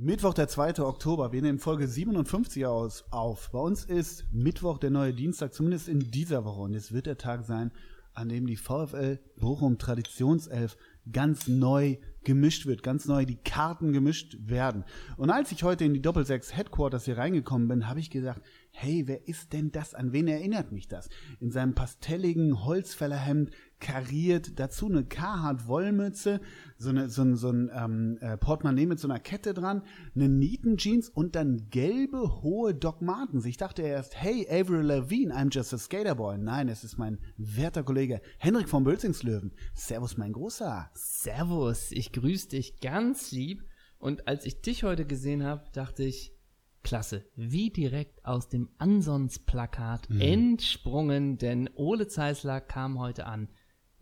Mittwoch, der 2. Oktober. Wir nehmen Folge 57 aus, auf. Bei uns ist Mittwoch der neue Dienstag, zumindest in dieser Woche. Und es wird der Tag sein, an dem die VfL Bochum Traditionself ganz neu gemischt wird, ganz neu die Karten gemischt werden. Und als ich heute in die Doppelsechs Headquarters hier reingekommen bin, habe ich gesagt, hey, wer ist denn das? An wen erinnert mich das? In seinem pastelligen Holzfällerhemd kariert, dazu eine Carhartt-Wollmütze, so, eine, so ein, so ein ähm, äh, Portemonnaie mit so einer Kette dran, eine Nietenjeans und dann gelbe, hohe Doc Martens. Ich dachte erst, hey, Avril Lavigne, I'm just a Skaterboy. Nein, es ist mein werter Kollege Henrik von Bölzingslöwen. Servus, mein Großer. Servus, ich grüße dich ganz lieb. Und als ich dich heute gesehen habe, dachte ich, klasse, wie direkt aus dem Ansons-Plakat mhm. entsprungen, denn Ole Zeisler kam heute an.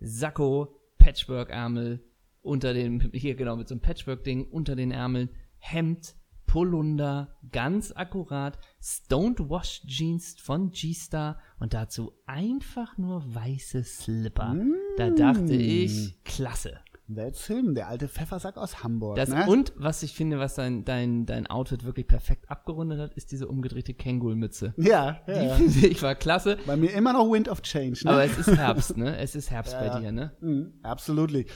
Sakko, Patchwork-Ärmel, unter dem, hier genau mit so einem Patchwork-Ding unter den Ärmeln, Hemd, Polunder, ganz akkurat, Stoned Wash Jeans von G-Star und dazu einfach nur weiße Slipper. Mm. Da dachte ich, klasse. That's him, der alte Pfeffersack aus Hamburg. Das, ne? Und was ich finde, was dein, dein, dein Outfit wirklich perfekt abgerundet hat, ist diese umgedrehte Kängurmütze. Ja, ja. Die finde ich war klasse. Bei mir immer noch Wind of Change, ne? Aber es ist Herbst, ne? Es ist Herbst ja, bei dir, ne? Mhm, absolutely.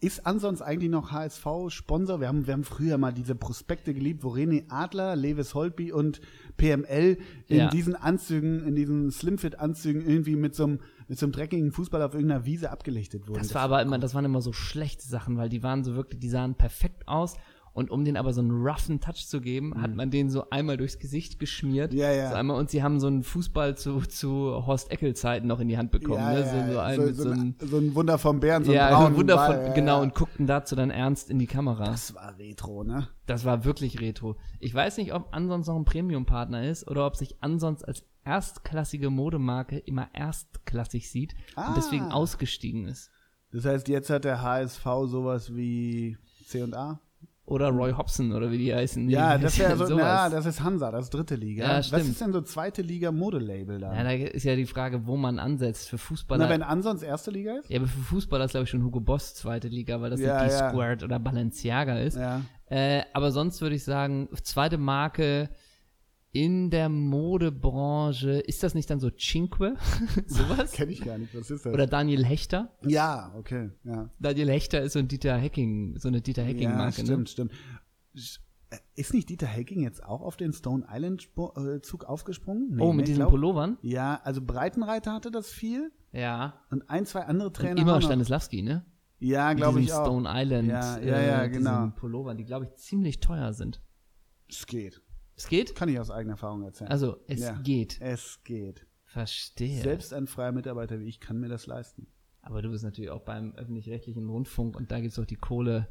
Ist ansonsten eigentlich noch HSV-Sponsor? Wir haben, wir haben früher mal diese Prospekte geliebt, wo René Adler, Lewis Holtby und PML in ja. diesen Anzügen, in diesen Slimfit-Anzügen irgendwie mit so einem mit so einem dreckigen Fußball auf irgendeiner Wiese abgelichtet wurden. Das, das war aber immer, das waren immer so schlechte Sachen, weil die waren so wirklich, die sahen perfekt aus und um den aber so einen roughen Touch zu geben, mhm. hat man den so einmal durchs Gesicht geschmiert. Ja, ja. So einmal, und sie haben so einen Fußball zu, zu Horst Eckel-Zeiten noch in die Hand bekommen. Ja, ne? ja. So, so, ein, so, so, ein, so, ein, Wunder vom Bären, so ja, ein Wunder Ball, von, genau, und guckten dazu dann ernst in die Kamera. Das war Retro, ne? Das war wirklich Retro. Ich weiß nicht, ob Ansons noch ein Premium-Partner ist oder ob sich Ansons als erstklassige Modemarke immer erstklassig sieht ah. und deswegen ausgestiegen ist. Das heißt, jetzt hat der HSV sowas wie C&A? Oder Roy Hobson oder wie die heißen. Ja, das wäre so, na, das ist Hansa, das ist dritte Liga. Ja, Was ist denn so zweite Liga Modelabel da? Ja, da ist ja die Frage, wo man ansetzt. Für Fußballer. Na, wenn Ansons erste Liga ist? Ja, aber für Fußballer ist glaube ich schon Hugo Boss zweite Liga, weil das ja, nicht ja. Squared oder Balenciaga ist. Ja. Äh, aber sonst würde ich sagen, zweite Marke in der Modebranche, ist das nicht dann so Cinque? Sowas? Kenn ich gar nicht, was ist das? Oder Daniel Hechter? Ja, okay, ja. Daniel Hechter ist so ein Dieter Hacking, so eine Dieter Hacking-Marke. Ja, stimmt, ne? stimmt. Ist nicht Dieter Hacking jetzt auch auf den Stone Island äh, Zug aufgesprungen? Nee, oh, mit diesen glaub, Pullovern? Ja, also Breitenreiter hatte das viel. Ja. Und ein, zwei andere Trainer. Und immer Stanislawski, ne? Ja, glaube ich auch. Stone Island. Ja, ja, ja äh, genau. Pullovern, die glaube ich ziemlich teuer sind. Es geht. Es geht? Kann ich aus eigener Erfahrung erzählen. Also, es ja, geht. Es geht. Verstehe. Selbst ein freier Mitarbeiter wie ich kann mir das leisten. Aber du bist natürlich auch beim öffentlich-rechtlichen Rundfunk und da gibt es doch die Kohle.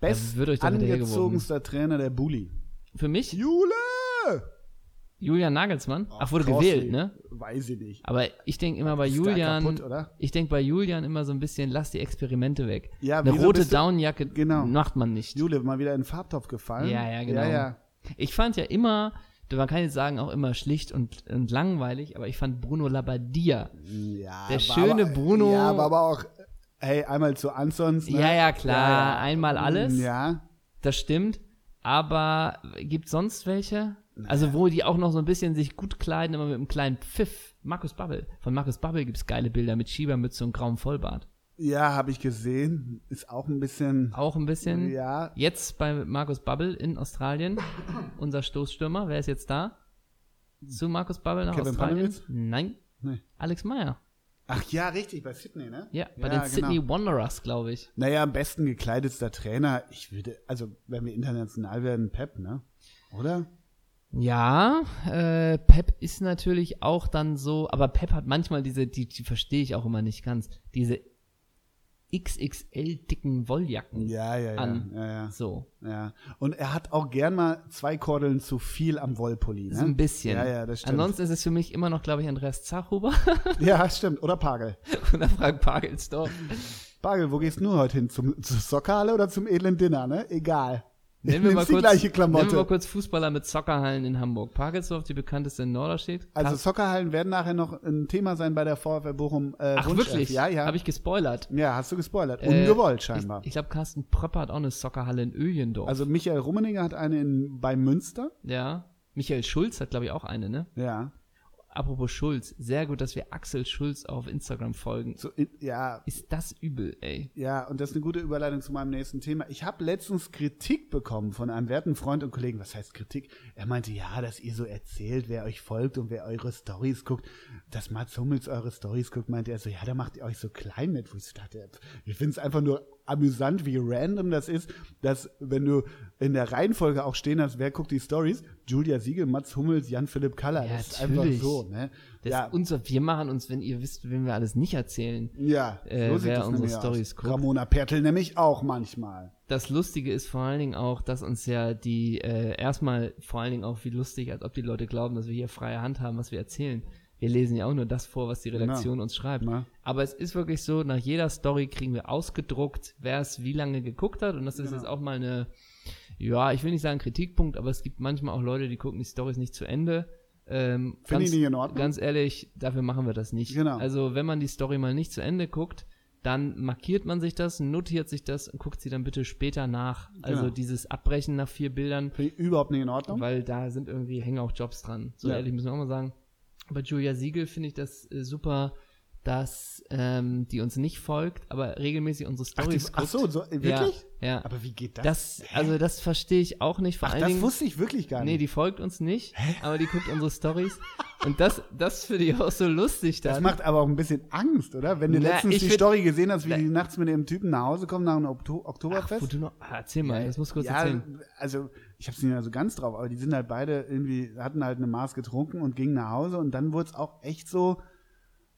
Best angezogenster Trainer der Bulli. Für mich? Jule! Julian Nagelsmann? Ach, Ach wurde Crossley. gewählt, ne? Weiß ich nicht. Aber ich denke immer bei Julian, kaputt, oder? ich denke bei Julian immer so ein bisschen, lass die Experimente weg. Ja, Eine rote Downjacke Genau. macht man nicht. Jule, mal wieder in den Farbtopf gefallen. Ja, ja, genau. Ja, ja. Ich fand ja immer, man kann jetzt sagen, auch immer schlicht und, und langweilig, aber ich fand Bruno Labbadia. ja Der schöne aber, Bruno- Ja, aber, aber auch, hey, einmal zu Ansons. Ne? Ja, ja, klar, Ja, einmal alles. Ja. Das stimmt. Aber gibt sonst welche? Also, wo die auch noch so ein bisschen sich gut kleiden, immer mit einem kleinen Pfiff. Markus Babbel. Von Markus Babbel gibt's geile Bilder mit Schiebermütze und grauem Vollbart. Ja, habe ich gesehen. Ist auch ein bisschen. Auch ein bisschen. Ja. Jetzt bei Markus Babbel in Australien. Unser Stoßstürmer. Wer ist jetzt da? Zu Markus Babbel nach Kevin Australien? Panewitz? Nein. Nee. Alex Meyer. Ach ja, richtig, bei Sydney, ne? Ja, bei Ja, den Sydney genau. Wanderers, glaube ich. Naja, am besten gekleidetster Trainer. Ich würde, also, wenn wir international werden, Pep, ne? Oder? Ja, äh, Pep ist natürlich auch dann so, aber Pep hat manchmal diese, die, die verstehe ich auch immer nicht ganz, diese XXL dicken Wolljacken Ja, ja, ja. an. ja, ja. So, Ja, und er hat auch gern mal zwei Kordeln zu viel am Wollpulli, ne? so ein bisschen. Ja, ja, das stimmt. Ansonsten ist es für mich immer noch, glaube ich, Andreas Zachhuber ja, stimmt. Oder Pagel. oder Frank Pagelsdorf. Pagel, wo gehst du heute hin? Zum, zur Soccerhalle oder zum edlen Dinner, ne? Egal. Nehmen wir, mal kurz, nehmen wir mal kurz Fußballer mit Soccerhallen in Hamburg. Parkelsdorf, die bekannteste in Norderstedt. Also Soccerhallen werden nachher noch ein Thema sein bei der VfL Bochum. Äh, Ach Wunschelf. wirklich? Ja, ja. Habe ich gespoilert. ja, hast du gespoilert. Äh, Ungewollt scheinbar. Ich, ich glaube, Carsten Pröpper hat auch eine Soccerhalle in Öjendorf. also Michael Rummeninger hat eine in, bei Münster. ja. Michael Schulz hat, glaube ich, auch eine, ne? Ja. Apropos Schulz, sehr gut, dass wir Axel Schulz auf Instagram folgen. So, ja, Ist das übel, ey? Ja, und das ist eine gute Überleitung zu meinem nächsten Thema. Ich habe letztens Kritik bekommen von einem werten Freund und Kollegen. Was heißt Kritik? Er meinte, ja, dass ihr so erzählt, wer euch folgt und wer eure Stories guckt. Dass Mats Hummels eure Stories guckt, meinte er so, ja, da macht ihr euch so klein mit. Wo ich so dachte, ich finde es einfach nur amüsant, wie random das ist, dass wenn du in der Reihenfolge auch stehen hast, wer guckt die Stories? Julia Siegel, Mats Hummels, Jan-Philipp Kaller. Ja, das ist einfach natürlich. so, ne? Das ja, unser, wir machen uns, wenn ihr wisst, wenn wir alles nicht erzählen. ja, äh, so sieht wer unsere nämlich Stories guckt. Ramona Pertl nämlich auch manchmal. Das Lustige ist vor allen Dingen auch, dass uns ja die, äh, erstmal vor allen Dingen auch wie lustig, als ob die Leute glauben, dass wir hier freie Hand haben, was wir erzählen. Wir lesen ja auch nur das vor, was die Redaktion uns schreibt. Na. Aber es ist wirklich so, nach jeder Story kriegen wir ausgedruckt, wer es wie lange geguckt hat. Und das ist Genau. jetzt auch mal eine, ja, ich will nicht sagen Kritikpunkt, aber es gibt manchmal auch Leute, die gucken die Stories nicht zu Ende. Ähm, Finde ich nicht in Ordnung. ganz ehrlich, dafür machen wir das nicht. Genau. Also wenn man die Story mal nicht zu Ende guckt, dann markiert man sich das, notiert sich das und guckt sie dann bitte später nach. Also Genau. dieses Abbrechen nach vier Bildern, Finde ich überhaupt nicht in Ordnung. weil da sind irgendwie, hängen auch Jobs dran. So Ja. ehrlich müssen wir auch mal sagen. Bei Julia Siegel finde ich das äh, super, dass ähm, die uns nicht folgt, aber regelmäßig unsere Ach, die, Stories ach so, so, äh, Ja, wirklich? ja. Aber wie geht das? Das, also das verstehe ich auch nicht. Vor ach, allen das Dingen, wusste ich wirklich gar nee, nicht. die folgt uns nicht, aber die guckt unsere Stories. Und das, das finde ich auch so lustig das dann. macht aber auch ein bisschen Angst, oder? Wenn du Na, letztens die find- Story gesehen hast, wie Na- die nachts mit dem Typen nach Hause kommen nach einem Okto Ach, Oktoberfest. wo du noch, ah, erzähl mal, das musst du kurz ja, erzählen. also ich hab's nicht mehr so ganz drauf, aber die sind halt beide irgendwie, hatten halt eine Maß getrunken und gingen nach Hause und dann wurde es auch echt so,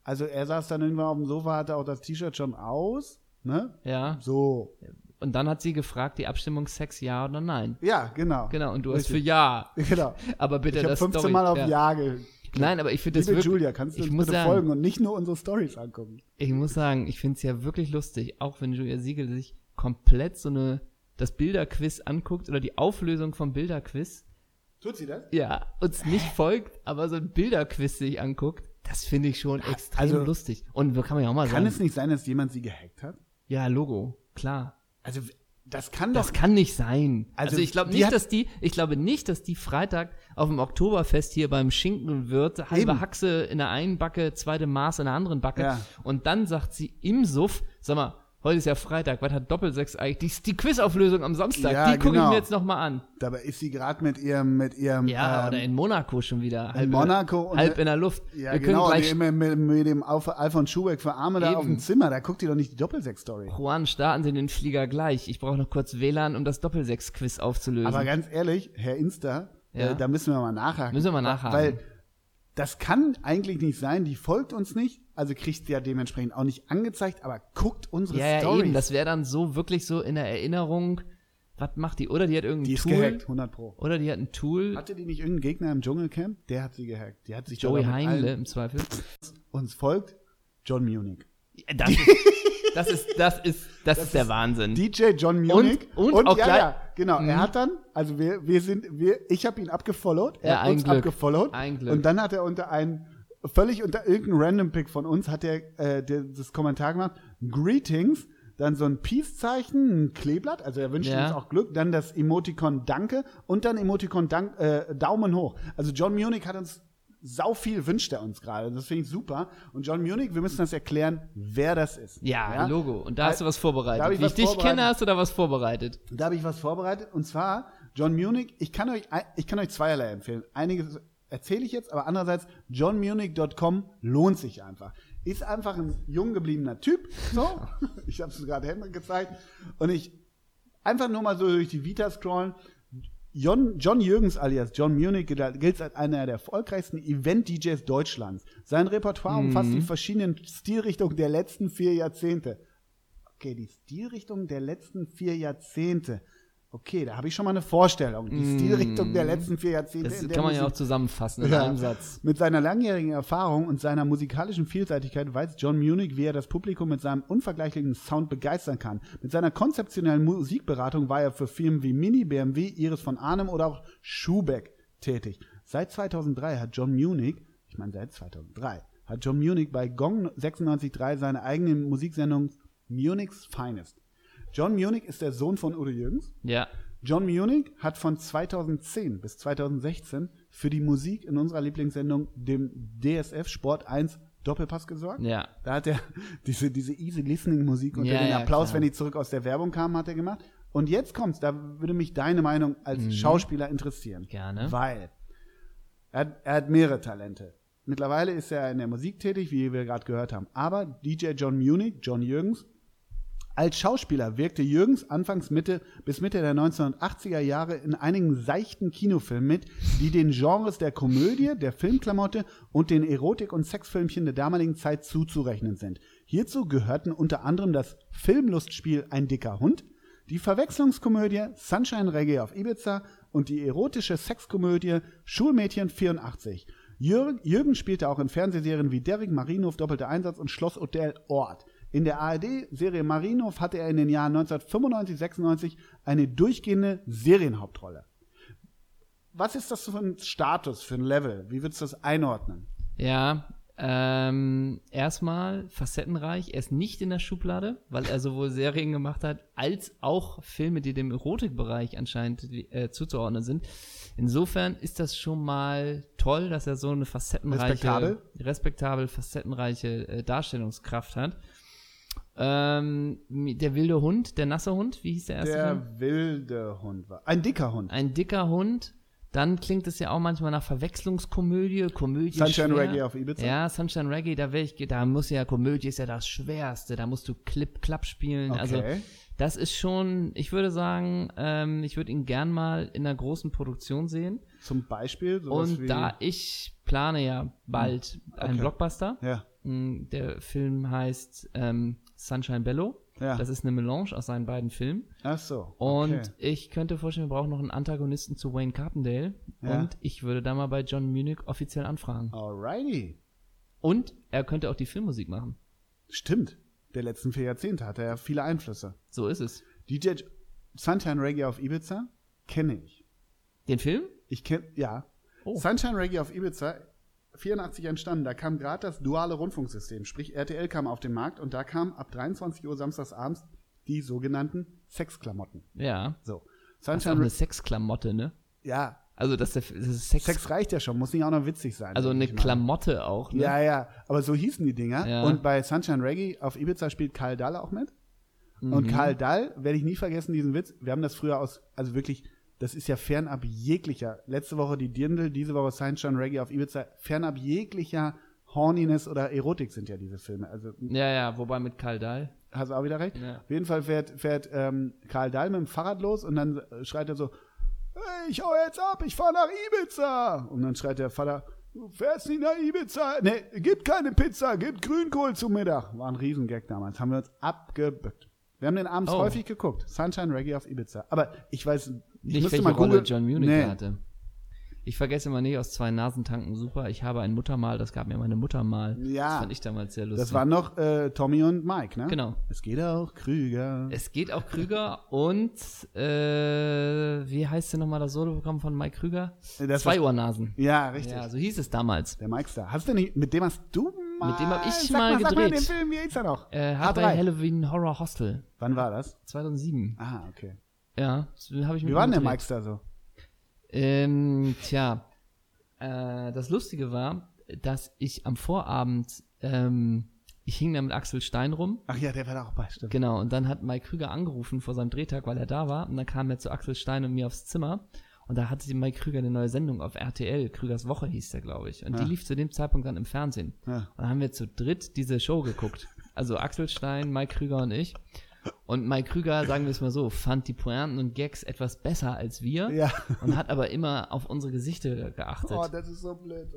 also er saß dann irgendwann auf dem Sofa, hatte auch das T-Shirt schon aus, ne? Ja. So. Und dann hat sie gefragt, die Abstimmung Sex ja oder nein. Ja, genau. Genau, und du hast für Richtig. ja. Genau. Aber bitte Ich habe das 15 Story. Mal auf ja. Ja ge Nein, aber ich finde das Liebe wirklich. Julia, kannst du ich uns muss bitte sagen, folgen und nicht nur unsere Stories angucken? Ich muss sagen, ich finde es ja wirklich lustig, auch wenn Julia Siegel sich komplett so eine das Bilderquiz anguckt oder die Auflösung vom Bilderquiz. Tut sie das? Ja, uns nicht folgt, aber so ein Bilderquiz sich anguckt, das finde ich schon extrem also- lustig. Und kann man ja auch mal Kann sagen. es nicht sein, dass jemand sie gehackt hat? ja, Logo, klar. Also, das kann doch. Das kann nicht sein. Also, Also, ich glaube nicht, dass die, ich glaube nicht, dass die Freitag auf dem Oktoberfest hier beim Schinkenwirt halbe Eben. Haxe in der einen Backe, zweite Maß in der anderen Backe. Ja. Und dann sagt sie im Suff, sag mal, heute ist ja Freitag, was hat Doppelsechs eigentlich? Die, die Quizauflösung am Samstag, Ja, die gucke ich genau. mir jetzt nochmal an. Dabei ist sie gerade mit ihrem, mit ihrem. Ja, ähm, oder in Monaco schon wieder. Halb Monaco und- halb in der Luft. Ja, Wir genau, können gleich mit, mit, mit dem Alf- Alfons Schubeck für Arme da Eben. auf dem Zimmer, da guckt ihr doch nicht die Doppelsechs-Story. Juan, starten Sie den Flieger gleich. Ich brauche noch kurz WLAN, um das Doppelsechs-Quiz aufzulösen. Aber ganz ehrlich, Herr Insta, Ja. äh, da müssen wir mal nachhaken. Müssen wir mal nachhaken. Weil das kann eigentlich nicht sein, die folgt uns nicht, also kriegt sie ja dementsprechend auch nicht angezeigt, aber guckt unsere ja, ja, Stories. eben. Das wäre dann so wirklich so in der Erinnerung. Was macht die? Oder die hat irgendein die ist Tool. gehackt, 100 pro. Oder die hat ein Tool. Hatte die nicht irgendeinen Gegner im Dschungelcamp? Der hat sie gehackt. Die hat sich Joey Heinle im Zweifel. Uns folgt John Munich. Das ist, das ist, das ist, das ist der Wahnsinn. DJ John Munich. Und- und auch ja, ja, genau. Mhm. Er hat dann, also wir, wir sind, wir, ich habe ihn abgefollowt, er Ja, hat uns Glück. abgefollowt. Ein Glück. Und dann hat er unter einen, völlig unter irgendeinem Random Pick von uns, hat er äh, der, das Kommentar gemacht, Greetings, dann so ein Peace-Zeichen, ein Kleeblatt, also er wünscht Ja. uns auch Glück, dann das Emoticon Danke und dann Emoticon Dank, äh, Daumen hoch. Also John Munich hat uns sau viel wünscht er uns gerade. Das finde ich super. Und John Munich, wir müssen das erklären, wer das ist. ja, Logo. Und da hast du was Da vorbereitet. ich Wie ich was dich kenne, hast du da was vorbereitet. Da habe ich was vorbereitet und zwar John Munich. Ich kann euch, ich kann euch zweierlei empfehlen. Einiges erzähle ich jetzt, aber andererseits johnmunich.com lohnt sich einfach. Ist einfach ein jung gebliebener Typ. So, ich habe es gerade Henrik gezeigt und ich einfach nur mal so durch die Vita scrollen. John, John Jürgens alias John Munich gilt als einer der erfolgreichsten Event-DJs Deutschlands. Sein Repertoire umfasst die verschiedenen Stilrichtungen der letzten vier Jahrzehnte. Okay, die Stilrichtung der letzten vier Jahrzehnte. Okay, da habe ich schon mal eine Vorstellung. Die Mm. Stilrichtung der letzten vier Jahrzehnte. Das kann man ja auch zusammenfassen in Ja. einem Satz. Mit seiner langjährigen Erfahrung und seiner musikalischen Vielseitigkeit weiß John Munich, wie er das Publikum mit seinem unvergleichlichen Sound begeistern kann. Mit seiner konzeptionellen Musikberatung war er für Firmen wie Mini, BMW, Iris von Arnim oder auch Schubeck tätig. Seit 2003 hat John Munich, ich meine seit 2003, hat John Munich bei Gong 96.3 seine eigene Musiksendung Munich's Finest. John Munich ist der Sohn von Udo Jürgens. Ja. John Munich hat von 2010 bis 2016 für die Musik in unserer Lieblingssendung, dem DSF Sport 1 Doppelpass gesorgt. Ja. Da hat er diese, diese easy listening Musik und Ja, den ja, Applaus, klar. wenn die zurück aus der Werbung kamen, hat er gemacht. Und jetzt kommt's, da würde mich deine Meinung als Mhm. Schauspieler interessieren. Gerne. Weil er hat, er hat mehrere Talente. Mittlerweile ist er in der Musik tätig, wie wir gerade gehört haben. Aber DJ John Munich, John Jürgens, als Schauspieler wirkte Jürgens anfangs Mitte bis Mitte der 1980er Jahre in einigen seichten Kinofilmen mit, die den Genres der Komödie, der Filmklamotte und den Erotik- und Sexfilmchen der damaligen Zeit zuzurechnen sind. Hierzu gehörten unter anderem das Filmlustspiel Ein dicker Hund, die Verwechslungskomödie Sunshine Reggae auf Ibiza und die erotische Sexkomödie Schulmädchen 84. Jürgen, Jürgen spielte auch in Fernsehserien wie Derrick Marienhof Doppelter Einsatz und Schloss Hotel Ort. In der ARD-Serie Marienhof hatte er in den Jahren 1995, 96 eine durchgehende Serienhauptrolle. Was ist das für ein Status, für ein Level? Wie würdest du das einordnen? Ja, ähm, erstmal facettenreich. Er ist nicht in der Schublade, weil er sowohl Serien gemacht hat, als auch Filme, die dem Erotikbereich anscheinend äh, zuzuordnen sind. Insofern ist das schon mal toll, dass er so eine facettenreiche, Respektabel. respektabel facettenreiche äh, Darstellungskraft hat. Ähm, der wilde Hund, der nasse Hund, wie hieß der erste Film? Der wilde Hund war. Ein dicker Hund. Ein dicker Hund. Dann klingt es ja auch manchmal nach Verwechslungskomödie, Komödie. Sunshine schwer. Reggae auf Ibiza. Ja, Sunshine Reggae, da, ich, da muss ja, Komödie ist ja das Schwerste, da musst du Clip-Clap spielen. Also, Okay. das ist schon, ich würde sagen, ähm, ich würde ihn gern mal in einer großen Produktion sehen. Zum Beispiel. sowas Und da ich plane ja bald einen Okay. Blockbuster. Ja. Mm, Der Film heißt ähm, Sunshine Bellow. Ja. Das ist eine Melange aus seinen beiden Filmen. Ach so. Und okay. ich könnte vorstellen, wir brauchen noch einen Antagonisten zu Wayne Carpendale. Ja. Und ich würde da mal bei John Munich offiziell anfragen. Alrighty. Und er könnte auch die Filmmusik machen. Stimmt. Der letzten vier Jahrzehnte hat er viele Einflüsse. So ist es. DJ Sunshine Reggae auf Ibiza kenne ich. Den Film? Ich kenne, ja. Oh. Sunshine Reggae auf Ibiza, 84 entstanden. Da kam gerade das duale Rundfunksystem. Sprich, RTL kam auf den Markt und da kam ab 23 Uhr samstagsabends die sogenannten Sexklamotten. Ja. So. Das ist auch Sunshine eine. Sexklamotte, ne? Ja. Also das, das ist Sex, Sex reicht ja schon, muss nicht auch noch witzig sein. also eine. Klamotte auch, ne? Ja, ja, aber so hießen die Dinger. Ja. Und bei Sunshine Reggae auf Ibiza spielt Karl Dahl auch mit. Mhm. Und Karl Dahl, werde ich nie vergessen, diesen Witz. Wir haben das früher aus, also wirklich, das ist ja fernab jeglicher. Letzte Woche die Dirndl, diese Woche Sunshine Reggae auf Ibiza. Fernab jeglicher Horniness oder Erotik sind ja diese Filme. Also Ja, ja, wobei mit Karl Dahl. hast du auch wieder recht. Ja. Auf jeden Fall fährt, fährt ähm, Karl Dahl mit dem Fahrrad los und dann äh, schreit er so, hey, ich hau jetzt ab, ich fahr nach Ibiza. Und dann schreit der Vater, du fährst nicht nach Ibiza. Ne, gibt keine Pizza, gibt Grünkohl zum Mittag. War ein Riesengag damals. Haben wir uns abgebückt. Wir haben den abends Oh. häufig geguckt. Sunshine Reggae auf Ibiza. Aber ich weiß, Nicht welche mal Rolle. John Munich Nee. hatte. Ich vergesse immer nicht, aus zwei Nasentanken super. Ich habe ein Muttermal, das gab mir meine Mutter mal. Ja. Das fand ich damals sehr lustig. Das waren noch äh, Tommy und Mike, ne? Genau. Es geht auch Krüger. Es geht auch Krüger und äh, wie heißt denn nochmal das Soloprogramm von Mike Krüger? Das Zwei Ohrnasen. ja, richtig. Ja, so hieß es damals. Der Mike Star. Hast du nicht, mit dem hast du mal. Mit dem hab ich sag mal Sag mal gedreht. den Film, wie hieß er noch? Äh, A3. Halloween Horror Hostel Wann war das? 2007. Ah, okay. Ja, das habe ich Wie mit war denn der. Mike Star so? Ähm, tja, äh, das Lustige war, dass ich am Vorabend, ähm, ich hing da mit Axel Stein rum. Ach ja, der war da auch bei, stimmt. Genau, und dann hat Mike Krüger angerufen vor seinem Drehtag, weil er da war. Und dann kam er zu Axel Stein und mir aufs Zimmer. Und da hatte Mike Krüger eine neue Sendung auf RTL. Krügers Woche hieß der, glaube ich. Und Ja. die lief zu dem Zeitpunkt dann im Fernsehen. Ja. Und dann haben wir zu dritt diese Show geguckt. Also Axel Stein, Mike Krüger und ich. Und Mike Krüger, sagen wir es mal so, fand die Pointen und Gags etwas besser als wir. Ja. Und hat aber immer auf unsere Gesichter geachtet. Oh, das ist so blöd.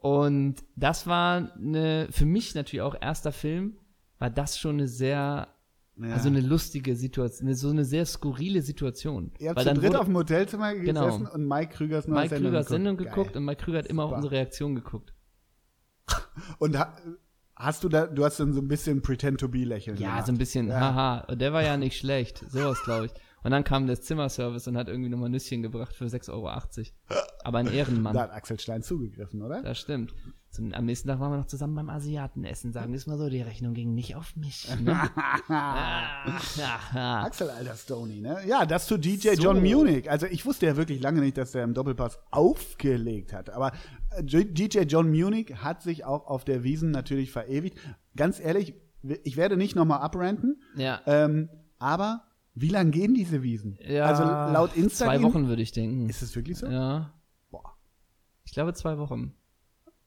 Und das war eine, für mich natürlich auch erster Film, war das schon eine sehr Ja. Also eine lustige Situation, eine, so eine sehr skurrile Situation. Ihr habt Weil zu dann dritt wurde auf dem Hotelzimmer gesessen Genau. und Mike Krügers neue Mike Sendung Krüger Sendung geguckt. geguckt Geil. und Mike Krüger hat immer auf Super. unsere Reaktion geguckt. Und hast du da, du hast dann so ein bisschen Pretend to be lächeln Ja, gemacht. so ein bisschen, Ja. haha, und der war ja nicht schlecht, sowas glaube ich. Und dann kam der Zimmerservice und hat irgendwie nochmal Nüsschen gebracht für 6,80 Euro. Aber ein Ehrenmann. Da hat Axel Stein zugegriffen, oder? Das stimmt. Zum, am nächsten Tag waren wir noch zusammen beim Asiaten essen. Sagen wir es mal so, die Rechnung ging nicht auf mich. Ne? ah. Axel, alter Stoney, ne? Ja, das zu DJ So. John Munich. Also ich wusste ja wirklich lange nicht, dass der im Doppelpass aufgelegt hat. Aber DJ John Munich hat sich auch auf der Wiesen natürlich verewigt. Ganz ehrlich, ich werde nicht nochmal abranten, ja. ähm, aber wie lang gehen diese Wiesen? ja. Also laut Insta Zwei Wochen würde ich denken. Ist es wirklich so? ja. Boah. Ich glaube zwei Wochen.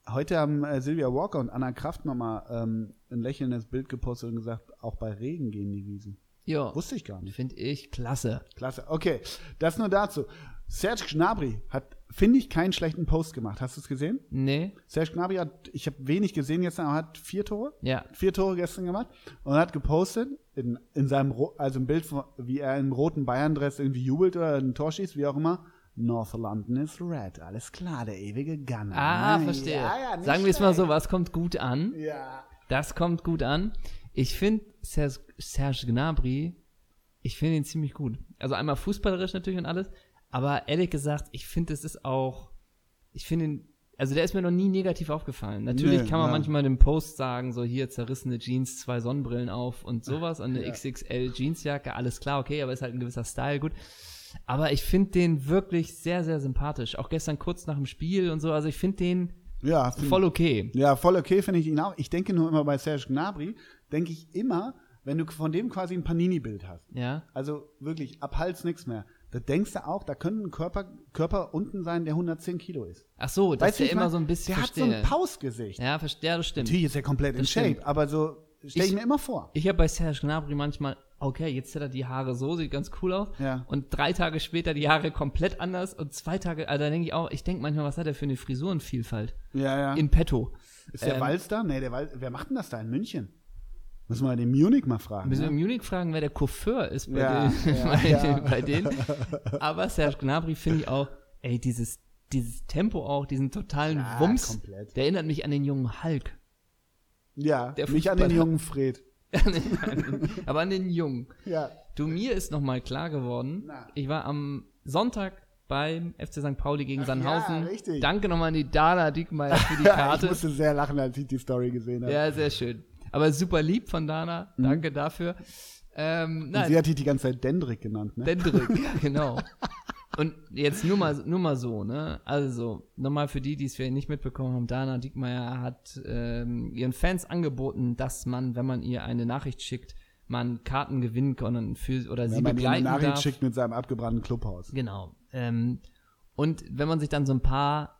Heute haben äh, Sylvia Walker und Anna Kraft nochmal ähm, ein lächelndes Bild gepostet und gesagt, auch bei Regen gehen die Wiesen. Ja. Wusste ich gar nicht. Finde ich klasse. Klasse. Okay, das nur dazu. Serge Gnabry hat, finde ich, keinen schlechten Post gemacht. Hast du es gesehen? Nee. Serge Gnabry hat, ich habe wenig gesehen gestern, aber hat vier Tore. Ja. Vier Tore gestern gemacht und hat gepostet in, in seinem, also ein Bild, von, wie er im roten Bayern-Dress irgendwie jubelt oder ein Tor schießt, wie auch immer. North London is red. Alles klar, der ewige Gunner. Ah, Ne? verstehe. Ja, ja, Sagen wir es mal so, was kommt gut an? Ja. Das kommt gut an. Ich finde Serge, Serge Gnabry, ich finde ihn ziemlich gut. Also einmal fußballerisch natürlich und alles, aber ehrlich gesagt, ich finde, es ist auch, ich finde ihn, also der ist mir noch nie negativ aufgefallen. Natürlich Nee, kann man ja. manchmal den Post sagen, so hier zerrissene Jeans, zwei Sonnenbrillen auf und sowas und eine Ja. XXL Jeansjacke, alles klar, okay, aber ist halt ein gewisser Style, gut. Aber ich finde den wirklich sehr, sehr sympathisch. Auch gestern kurz nach dem Spiel und so, also ich finde den Ja, find- voll okay. Ja, voll okay finde ich ihn auch. Ich denke nur immer bei Serge Gnabry, denke ich immer, wenn du von dem quasi ein Panini-Bild hast. Ja. Also wirklich, ab Hals nichts mehr. Da denkst du auch, da könnte ein Körper, Körper unten sein, der 110 Kilo ist. Ach so, du, der ich immer so ein bisschen Der hat so verstehe. ein Pausgesicht. Ja, verstehe, ja, das stimmt. Natürlich ist er komplett in Das Shape, stimmt. aber so stelle ich, Ich- mir immer vor. Ich habe bei Serge Gnabry manchmal, okay, jetzt hat er die Haare so, sieht ganz cool aus. Ja. Und drei Tage später die Haare komplett anders und zwei Tage, also da denke ich auch, ich denke manchmal, was hat er für eine Frisurenvielfalt Ja, ja. in petto. ist der ähm, Walz da? Nee, der Walz, wer macht denn das da in München? Müssen wir den Munich mal fragen. Müssen wir Ne? Munich fragen, wer der Coiffeur ist bei, Ja, denen, ja, bei, ja. Den, bei denen. Aber Serge Gnabry finde ich auch, ey, dieses, dieses Tempo auch, diesen totalen Ja, Wumms, komplett. der erinnert mich an den jungen Hulk. Ja, der nicht an den jungen Fred. Aber an den jungen. Ja. Du, mir ist nochmal klar geworden, Na. ich war am Sonntag beim FC St. Pauli gegen Sandhausen. ja, richtig. Danke nochmal an die Dana Diekmeyer für die Ja, ich Karte. musste sehr lachen, als ich die Story gesehen habe. ja, sehr schön. Aber super lieb von Dana. Danke dafür. Ähm, Mhm. Und nein, sie hat dich die ganze Zeit Dendrick genannt, ne? Dendrick, ja, genau. Und jetzt nur mal, nur mal so, ne? Also, nochmal für die, die es vielleicht nicht mitbekommen haben, Dana Diekmeyer hat ähm, ihren Fans angeboten, dass man, wenn man ihr eine Nachricht schickt, man Karten gewinnen kann und für, oder sie Wenn man ihm eine begleiten Nachricht darf. schickt mit seinem abgebrannten Clubhaus. Genau. Ähm, und wenn man sich dann so ein paar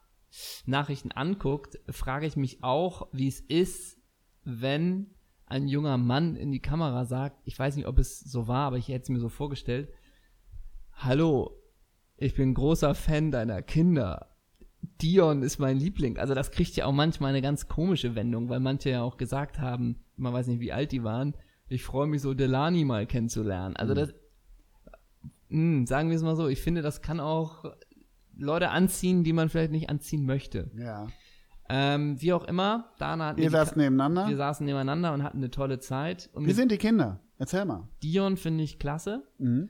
Nachrichten anguckt, frage ich mich auch, wie es ist, wenn ein junger Mann in die Kamera sagt, ich weiß nicht, ob es so war, aber ich hätte es mir so vorgestellt, hallo, ich bin großer Fan deiner Kinder. Dion ist mein Liebling. Also das kriegt ja auch manchmal eine ganz komische Wendung, weil manche ja auch gesagt haben, man weiß nicht, wie alt die waren, ich freue mich so, Delani mal kennenzulernen. Also das, mh, sagen wir es mal so, ich finde, das kann auch Leute anziehen, die man vielleicht nicht anziehen möchte. Ja. Ähm, wie auch immer, Dana hat saßt Ka- nebeneinander. wir saßen nebeneinander und hatten eine tolle Zeit. Und Wie mit sind die Kinder? Erzähl mal. Dion finde ich klasse. Mhm.